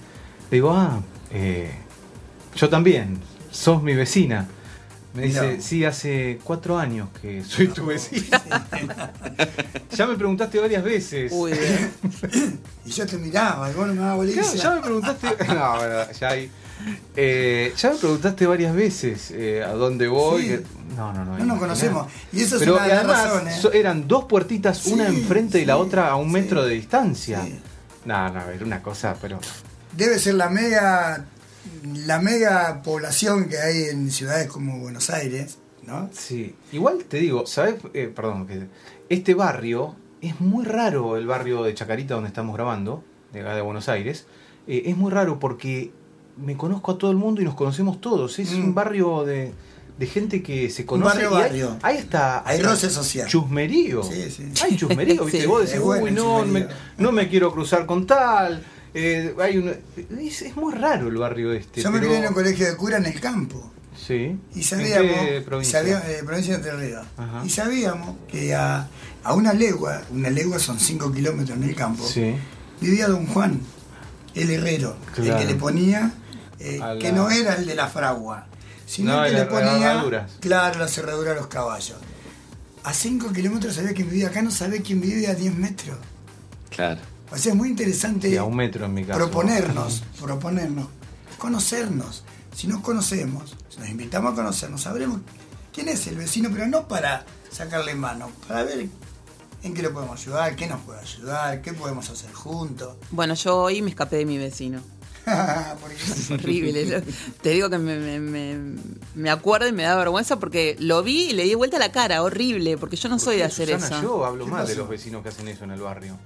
Le digo, ah, eh, yo también, sos mi vecina. Me dice, No. sí, hace cuatro años que soy tu vecina. ya me preguntaste varias veces. Uy, Y yo te miraba, y vos no me dabas Claro, ya me preguntaste. No, bueno, ya hay. Eh, ya me preguntaste varias veces eh, a dónde voy. Sí. No, no, no. No nos conocemos. Y eso es Pero una de las razones. eran dos puertitas, una Sí, enfrente de la otra a un sí, metro de distancia. sí. No, no, era una cosa, pero. Debe ser la mega, la mega población que hay en ciudades como Buenos Aires, ¿no? Sí. Igual te digo, ¿sabes? Eh, perdón, que este barrio es muy raro, el barrio de Chacarita donde estamos grabando, de acá de Buenos Aires. Eh, es muy raro porque me conozco a todo el mundo y nos conocemos todos. Es Mm. un barrio de de gente que se conoce. barrio, y hay- barrio. Hay hasta. Hay hasta roce social. Chusmerío. Sí, sí. Hay chusmerío, ¿viste? Sí. Vos decís, bueno uy, no, me, no me quiero cruzar con tal. Eh, hay un, es, es muy raro el barrio este. Yo me pero- crié en un colegio de cura en el campo. Sí. Y ¿En sabíamos, qué provincia? sabía- eh, provincia de Entre Ríos. Ajá. Y sabíamos que a, a una legua, una legua son 5 kilómetros en el campo, Sí. vivía don Juan, el herrero, Claro. el que le ponía, eh, que no era el de la fragua, sino No, el que le ponía, claro, la cerradura a los caballos. A 5 kilómetros sabía quién vivía, acá no sabía quién vive a 10 metros. Claro. O sea, es muy interesante Sí, a un metro en mi caso. proponernos, proponernos, conocernos. Si nos conocemos, si nos invitamos a conocernos, sabremos quién es el vecino, pero no para sacarle mano, para ver en qué lo podemos ayudar, qué nos puede ayudar, qué podemos hacer juntos. Bueno, yo hoy me escapé de mi vecino. Horrible. Yo te digo que me, me- me- me acuerdo y me da vergüenza porque lo vi y le di vuelta la cara. Horrible, porque yo no soy de hacer Susana, eso. Yo hablo ¿Qué más de los vecinos que hacen eso en el barrio.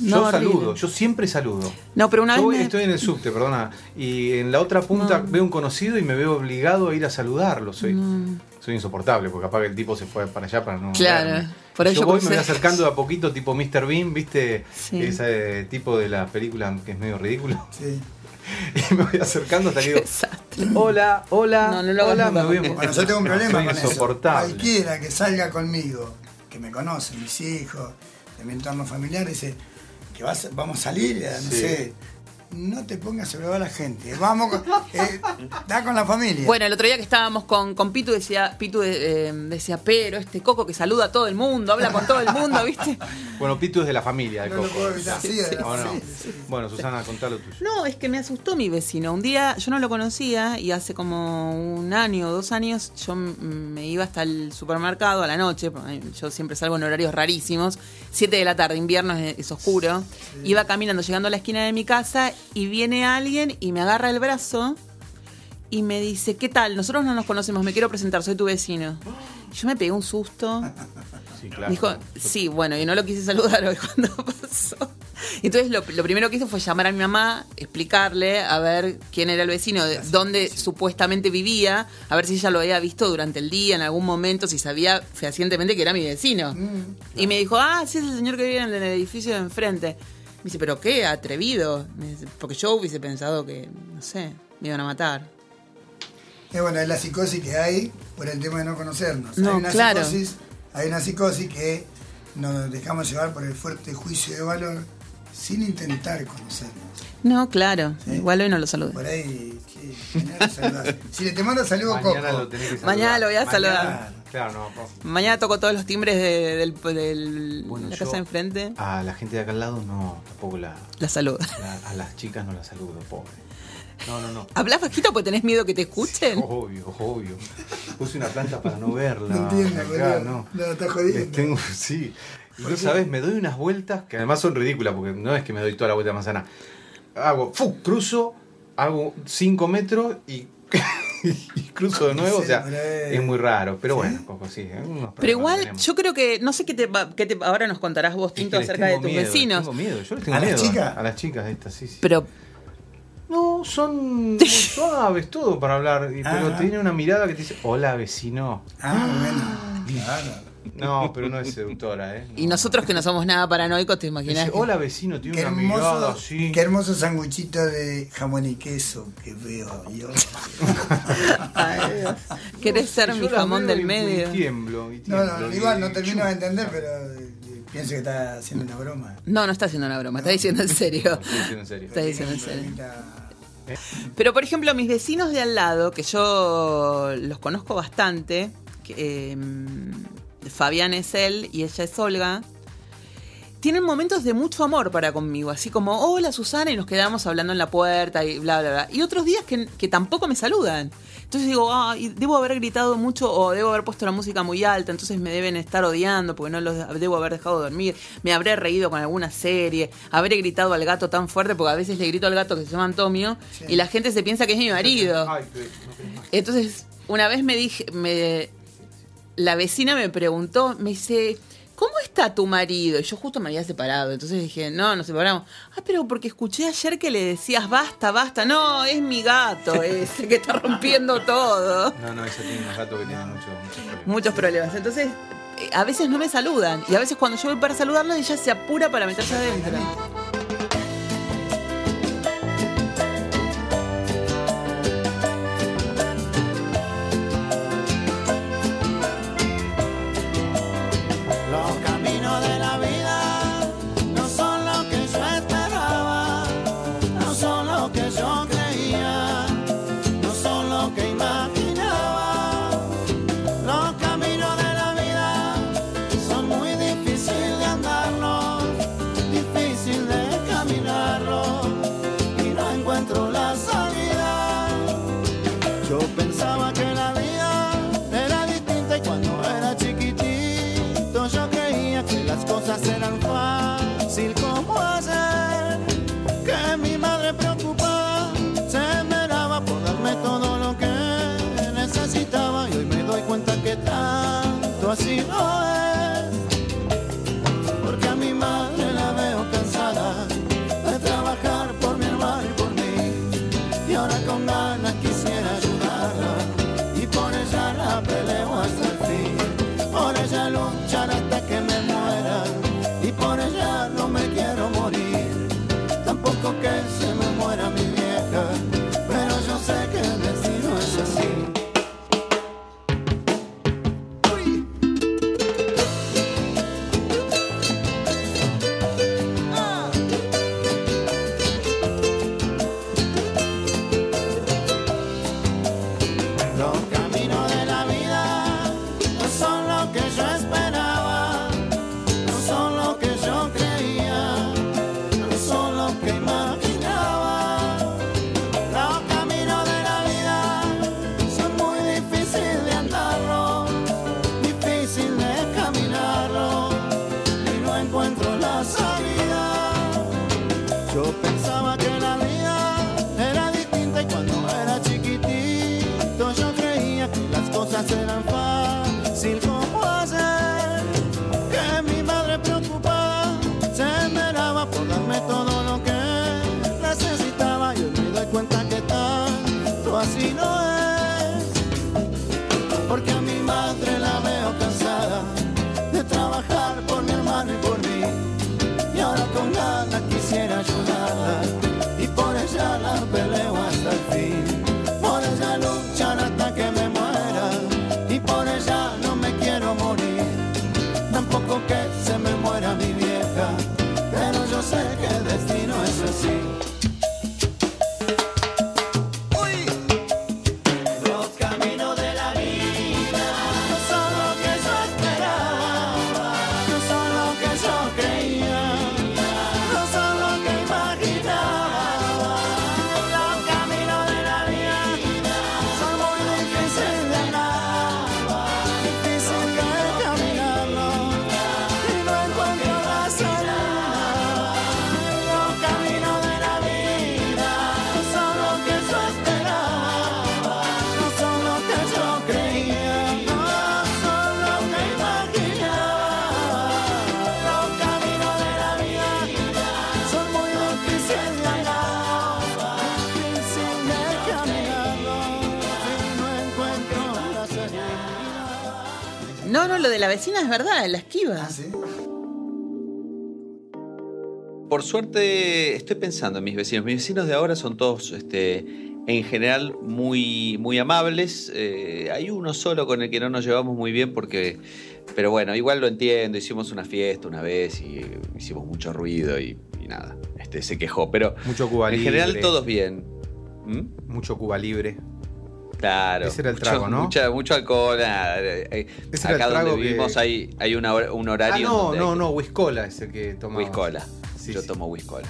No, yo horrible. saludo, yo siempre saludo. No, pero una Yo vez me- estoy en el subte, perdona, y en la otra punta No. veo un conocido y me veo obligado a ir a saludarlo. Soy, soy insoportable, porque capaz que el tipo se fue para allá para no. Claro, verme. por ahí yo yo voy, crucé. me voy acercando de a poquito, tipo Mr. Bean, ¿viste? Sí. Ese tipo de la película que es medio ridículo. sí. Y me voy acercando hasta que digo, hola, hola, No, no lo hola, me voy Bueno, yo tengo un problema Soy con eso. insoportable. Cualquiera que salga conmigo, que me conoce, mis hijos, de mi entorno familiar, dice que vas, vamos a salir, eh, no Sí. sé, no te pongas a probar a la gente, vamos, con- eh, da con la familia. Bueno, el otro día que estábamos con, con Pitu decía, Pitu eh, decía, pero este coco que saluda a todo el mundo, habla con todo el mundo, ¿viste? Bueno, Pitu es de la familia de no lo Coco. puedo evitar, sí, de la- ¿O no? Bueno, Susana, contá lo tuyo. No, es que me asustó mi vecino. Un día yo no lo conocía y hace como un año o dos años yo me iba hasta el supermercado a la noche. Yo siempre salgo en horarios rarísimos. Siete de la tarde, invierno es, es oscuro. Iba caminando, llegando a la esquina de mi casa y viene alguien y me agarra el brazo y me dice, ¿qué tal? Nosotros no nos conocemos, me quiero presentar, soy tu vecino. Y Yo me pegué un susto. Sí, claro. Dijo, sí, bueno, y no lo quise saludar hoy cuando pasó. Entonces lo, lo primero que hizo fue llamar a mi mamá, explicarle a ver quién era el vecino, de dónde supuestamente vivía, a ver si ella lo había visto durante el día, en algún momento, si sabía fehacientemente que era mi vecino. Y me dijo, ah, sí, es el señor que vive en el edificio de enfrente. Me dice, pero qué atrevido. Me dice, Porque yo hubiese pensado que, no sé, me iban a matar. Eh, bueno, es la psicosis que hay por el tema de no conocernos. No, hay una claro. psicosis, hay una psicosis que nos dejamos llevar por el fuerte juicio de valor sin intentar conocernos. No, claro, Sí. igual hoy no lo saludé. Por ahí, sí, mañana lo saludás. Si le te mando saludo Mañana Coco. lo tenés que saludar. Mañana lo voy a Mañana. saludar. Claro, no, po. Mañana toco todos los timbres de, del, del- Bueno, la yo casa de enfrente. A la gente de acá al lado no, tampoco la, La saludo. la- a las chicas no la saludo, pobre. No, no, no. ¿Hablas bajito porque tenés miedo que te escuchen? Obvio, obvio. Puse una planta para no verla. No entiendo, acá, no. No, estás jodiendo. Les tengo, sí. Y yo, ¿sabes? Me doy unas vueltas que además son ridículas porque no es que me doy toda la vuelta de manzana. Hago, ¡fu! cruzo, hago 5 metros y, y cruzo de nuevo. Sí, o sea, es- es muy raro. Pero bueno, sí. unos Pero igual, yo creo que, no sé qué te, qué te ahora nos contarás vos, Es Tinto, que les acerca de tus miedo, vecinos. Tengo miedo, yo les tengo ¿A las chicas? A las chicas estas, sí, sí. Pero, No, son muy suaves todo para hablar, y- pero Ah. tiene una mirada que te dice, hola vecino. Ah, bueno. Claro. No, pero no es seductora, ¿eh? y No. nosotros que no somos nada paranoicos, te Dice, imaginas. que- hola vecino, tiene Qué una mirada hermoso, así. qué hermoso sanguchito de jamón y queso que veo yo. Ay, Dios. Querés ser Yo mi jamón del y- medio. Y tiemblo, y No, tiemblo, no, y- igual no termino de entender, pero eh, pienso que está haciendo una broma. No, no está haciendo una broma, está diciendo en serio. Estoy diciendo en serio. Está diciendo en serio. problemita- Pero por ejemplo, mis vecinos de al lado, que yo los conozco bastante, que, eh, Fabián es él y ella es Olga, tienen momentos de mucho amor para conmigo, así como, hola Susana, y nos quedamos hablando en la puerta y bla, bla, bla. Y otros días que, que tampoco me saludan. Entonces digo, ah, debo haber gritado mucho o debo haber puesto la música muy alta, entonces me deben estar odiando porque no los debo haber dejado dormir, me habré reído con alguna serie, habré gritado al gato tan fuerte porque a veces le grito al gato que se llama Antonio Sí. y la gente se piensa que es mi marido. Entonces, una vez me dije, me, la vecina me preguntó, me dice, ¿cómo está tu marido? Y yo justo me había separado, entonces dije, no, nos separamos. Ah, pero porque escuché ayer que le decías, basta, basta. No, es mi gato ese que está rompiendo todo. No, no, ella tiene unos gatos que tienen mucho, muchos problemas. Muchos problemas. Entonces, eh, a veces no me saludan. Y a veces cuando yo voy para saludarlo, ella se apura para meterse adentro. Que tanto así no es con ganas quisiera ayudarla y la vecina es verdad, la esquiva. ¿Ah, sí? Por suerte, estoy pensando en mis vecinos. Mis vecinos de ahora son todos, este, en general, muy, muy amables. Eh, hay uno solo con el que no nos llevamos muy bien porque, pero bueno, igual lo entiendo. Hicimos una fiesta una vez y hicimos mucho ruido y, y nada, este, se quejó. Pero Mucho Cuba en Libre. general todos bien. ¿Mm? Mucho Cuba Libre. Claro. Ese era el mucho, trago, ¿no? mucha- mucho alcohol. Eh, Ese era el Acá donde trago que- vivimos hay, hay una un Ah, horario. no, donde no, hay- no, Whiskola es el que tomaba. Whiskola. Sí, Yo sí. tomo Whiskola.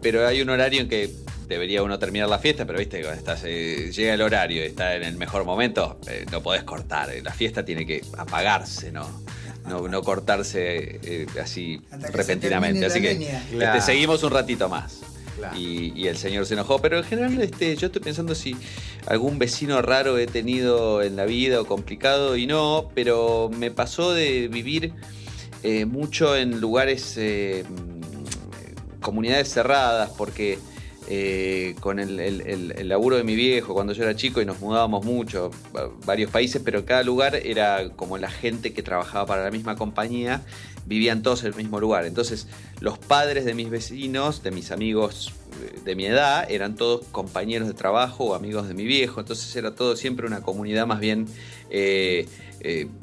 Pero hay un horario en que debería uno terminar la fiesta, pero viste, cuando estás, eh, llega el horario y está en el mejor momento, eh, no podés cortar. eh, La fiesta tiene que apagarse, ¿no? No, no cortarse eh, así repentinamente. Así que Claro. seguimos un ratito más. Y, y el señor se enojó. Pero en general, este, yo estoy pensando si algún vecino raro he tenido en la vida o complicado y no, pero me pasó de vivir eh, mucho en lugares, eh, mm, comunidades cerradas, porque eh, con el, laburo de mi viejo cuando yo era chico y nos mudábamos mucho varios países, pero cada lugar era como la gente que trabajaba para la misma compañía, vivían todos en el mismo lugar. Entonces, los padres de mis vecinos, de mis amigos eh, de mi edad, eran todos compañeros de trabajo o amigos de mi viejo. Entonces era todo siempre una comunidad más bien eh,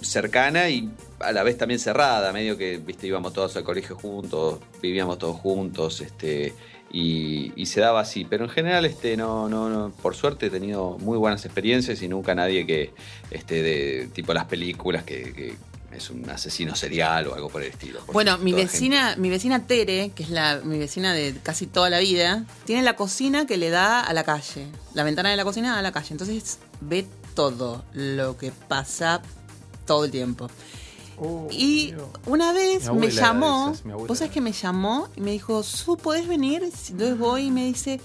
cercana y a la vez también cerrada, medio que viste íbamos todos al colegio juntos, vivíamos todos juntos, este y, y se daba así. Pero en general, este, no, no, no, por suerte he tenido muy buenas experiencias y nunca nadie que, este, de tipo las películas que, que es un asesino serial o algo por el estilo. Bueno, mi vecina, mi vecina Tere, que es la, mi vecina de casi toda la vida, tiene la cocina que le da a la calle. La ventana de la cocina da a la calle. Entonces ve todo lo que pasa todo el tiempo. Y una vez me llamó, vos sabés que me llamó y me dijo, Su, ¿podés venir? Entonces voy y me dice,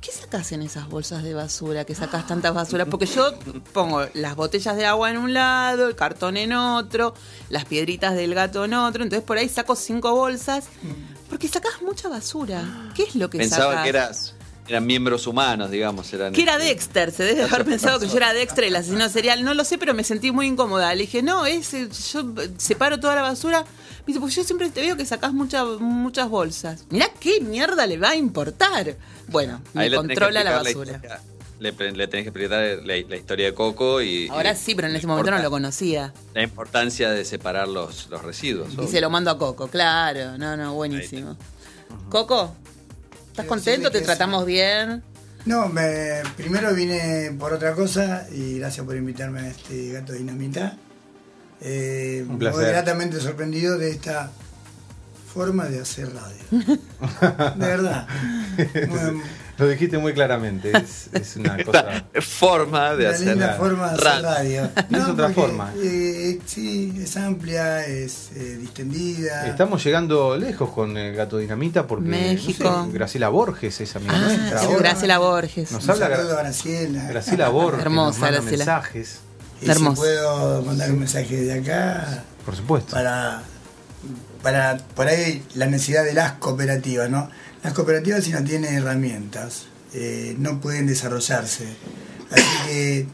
¿qué sacás en esas bolsas de basura? que sacás tantas basuras? Porque yo pongo las botellas de agua en un lado, el cartón en otro, las piedritas del gato en otro, entonces por ahí saco cinco bolsas, porque sacás mucha basura. ¿Qué es lo que Pensaba sacás? que eras, eran miembros humanos, digamos. Eran, Que era este, Dexter, se debe haber pensado que yo era Dexter, el asesino serial. No lo sé, pero me sentí muy incómoda. Le dije, no, es, eh, yo eh, separo toda la basura. Me dice, pues yo siempre te veo que sacás mucha- muchas bolsas. Mirá qué mierda le va a importar. Bueno, me ahí controla la basura. le, tenés que explicar la, la historia de Coco y. Ahora y sí, pero en ese momento no lo conocía. La importancia de separar los, los residuos. Y obvio. se lo mando a Coco, claro. No, no, buenísimo. Coco, ¿estás contento? ¿Te tratamos bien? No, me, primero vine por otra cosa y gracias por invitarme a este gato dinamita. Eh, Un placer. Muy gratamente sorprendido de esta forma de hacer radio. De verdad. Lo dijiste muy claramente. Es, es una cosa. Forma de una hacer. linda forma de hacer radio. radio. Es otra forma. eh, sí, es amplia, es eh, distendida. Estamos llegando lejos con el gato dinamita porque no México. sé, Graciela Borges es amiga Ah, nuestra. sí, ahora. Graciela Borges. Nos Un habla Graciela. Graciela Borges. Hermosa, nos manda Graciela. mensajes. Y Hermosa. si puedo mandar un mensaje de acá Por supuesto. para, para por ahí la necesidad de las cooperativas, ¿no? Las cooperativas si no tienen herramientas eh, no pueden desarrollarse. Así que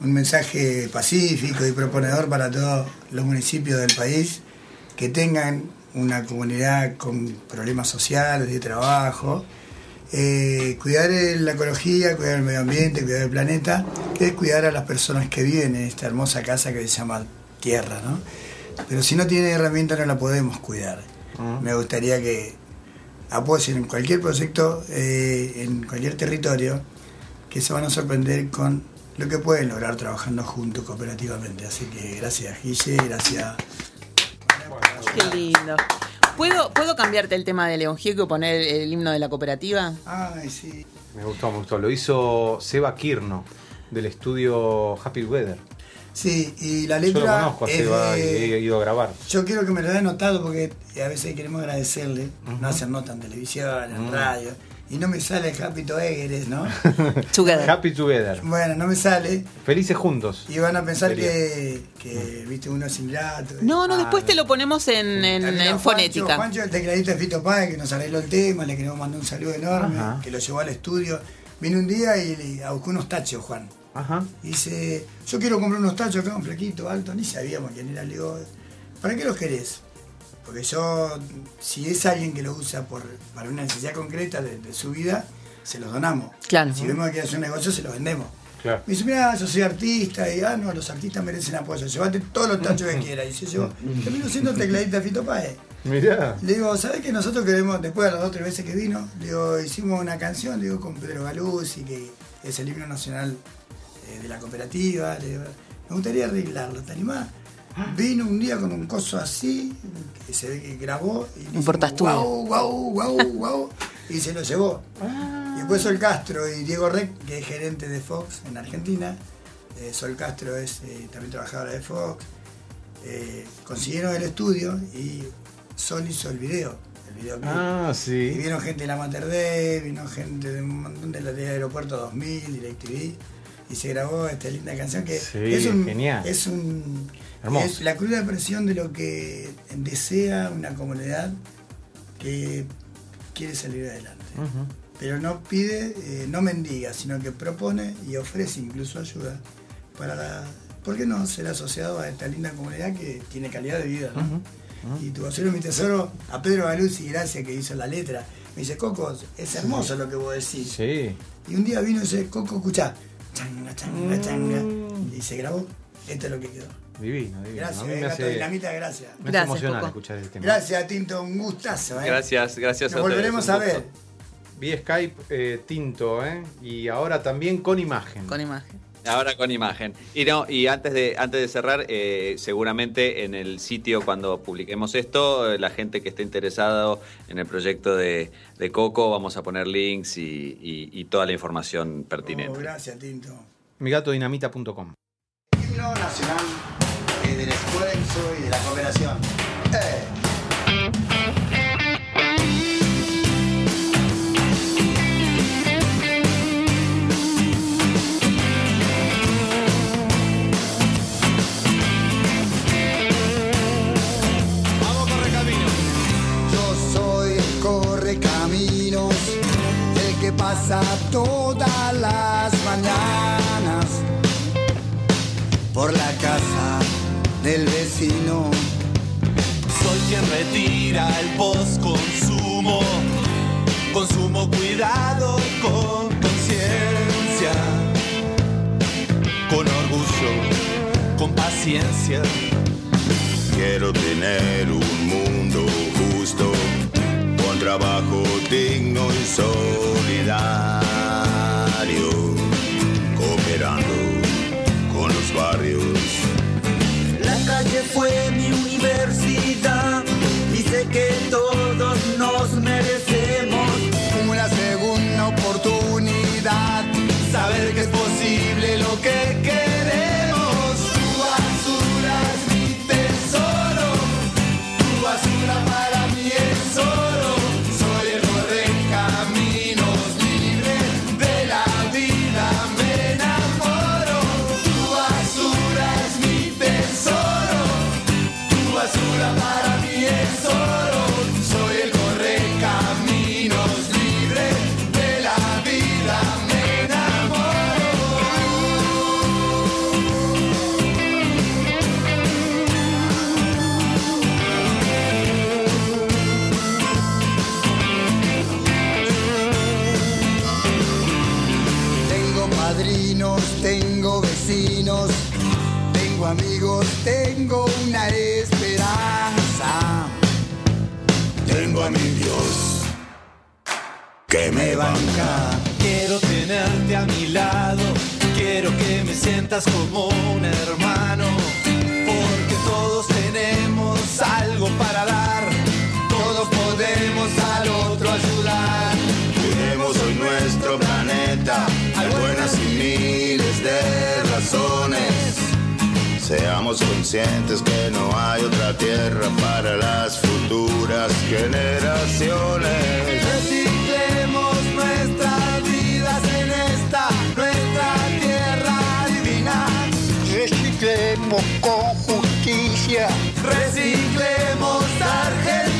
un mensaje pacífico y proponedor para todos los municipios del país que tengan una comunidad con problemas sociales, de trabajo, eh, cuidar la ecología, cuidar el medio ambiente, cuidar el planeta, que es cuidar a las personas que viven en esta hermosa casa que se llama Tierra, ¿no? Pero si no tiene herramienta no la podemos cuidar. Me gustaría que apoyen en cualquier proyecto, eh, en cualquier territorio, que se van a sorprender con lo que pueden lograr trabajando juntos cooperativamente. Así que gracias Guille, gracias. Qué lindo. ¿Puedo, ¿Puedo cambiarte el tema de León Gieco y poner el, el himno de la cooperativa? Ay, sí. Me gustó, me gustó. Lo hizo Seba Kirno del estudio Happy Weather. Sí, y la Yo lo letra conozco a es y he ido a grabar. Yo quiero que me lo den notado porque a veces queremos agradecerle, no hacer nota en televisión, en Ujú. radio, y no me sale el Happy Toegeres, ¿no? Together. Happy Together. bueno, no me sale, Felices juntos. y van a pensar que, que, viste, uno es ingrato. No, no, Ah, después te lo ponemos en, en, a en Juancho, fonética. Juancho, el tecladista de Fito Páez, que nos arregló el tema, le queremos mandar un saludo enorme, Ajá. que lo llevó al estudio. Vino un día y le buscó unos tachos, Juan. Ajá. Y dice, yo quiero comprar unos tachos acá, un flequito alto, ni sabíamos quién era. Le digo, ¿para qué los querés? Porque yo, si es alguien que lo usa por, para una necesidad concreta de, de su vida, se los donamos. Claro. Si vemos que hace un negocio, se los vendemos. Claro. Me dice, mira, yo soy artista, y ah, no, los artistas merecen apoyo, llévate todos los tachos que quieras. Y se llevó, terminó siendo tecladista de Fito Páez. Mirá. Le digo, ¿sabes que nosotros queremos, después de las dos o tres veces que vino, le digo, hicimos una canción, le digo, con Pedro Galuzzi, que es el himno nacional eh, de la cooperativa, le me gustaría arreglarlo, ¿te animás? Vino un día con un coso así, que se ve que grabó, y portaestudio. guau, guau, guau, guau, y se lo llevó. Y después Sol Castro y Diego Rec, que es gerente de Fox en Argentina, eh, Sol Castro es eh, también trabajadora de Fox, eh, consiguieron el estudio y Sol hizo el video, el videoclip. Ah, Y sí. vino gente de la Mater Dei, vino gente de un montón de la de Aeropuerto 2000, DirecTV. Y se grabó esta linda canción que Sí, es un genial. es un Hermoso. es la cruda expresión de lo que desea una comunidad que quiere salir adelante pero no pide eh, no mendiga sino que propone y ofrece incluso ayuda para la, ¿por qué no ser asociado a esta linda comunidad que tiene calidad de vida ¿no? y tu basura mi tesoro a Pedro Galuzzi gracias que hizo la letra me dice Coco es hermoso lo que vos decís Sí. y un día vino ese Coco, escuchá, changa, changa, changa, y se grabó. Esto es lo que quedó. Divino, divino. Gracias, a mí me Gato hace, Dinamita, gracias. me hace Coco. escuchar el tema. Gracias, Tinto, un gustazo. ¿eh? Gracias, gracias Nos a ustedes. volveremos a ver. Vi Skype eh, Tinto, ¿eh? Y ahora también con imagen. Con imagen. Ahora con imagen. Y no, y antes de, antes de cerrar, eh, seguramente en el sitio cuando publiquemos esto, eh, la gente que esté interesado en el proyecto de, de Coco, vamos a poner links y, y- y toda la información Oh, pertinente. gracias, Tinto. Migatodinamita.com. Himno nacional eh, del esfuerzo y de la cooperación. Eh. Que me banca. Quiero tenerte a mi lado, quiero que me sientas como un hermano, porque todos tenemos algo para dar, todos podemos al otro ayudar. Cuidemos hoy nuestro planeta, hay buenas y miles de razones. Seamos conscientes que no hay otra tierra para las futuras generaciones. Esta nuestra tierra divina. Reciclemos con justicia. Reciclemos Argentina.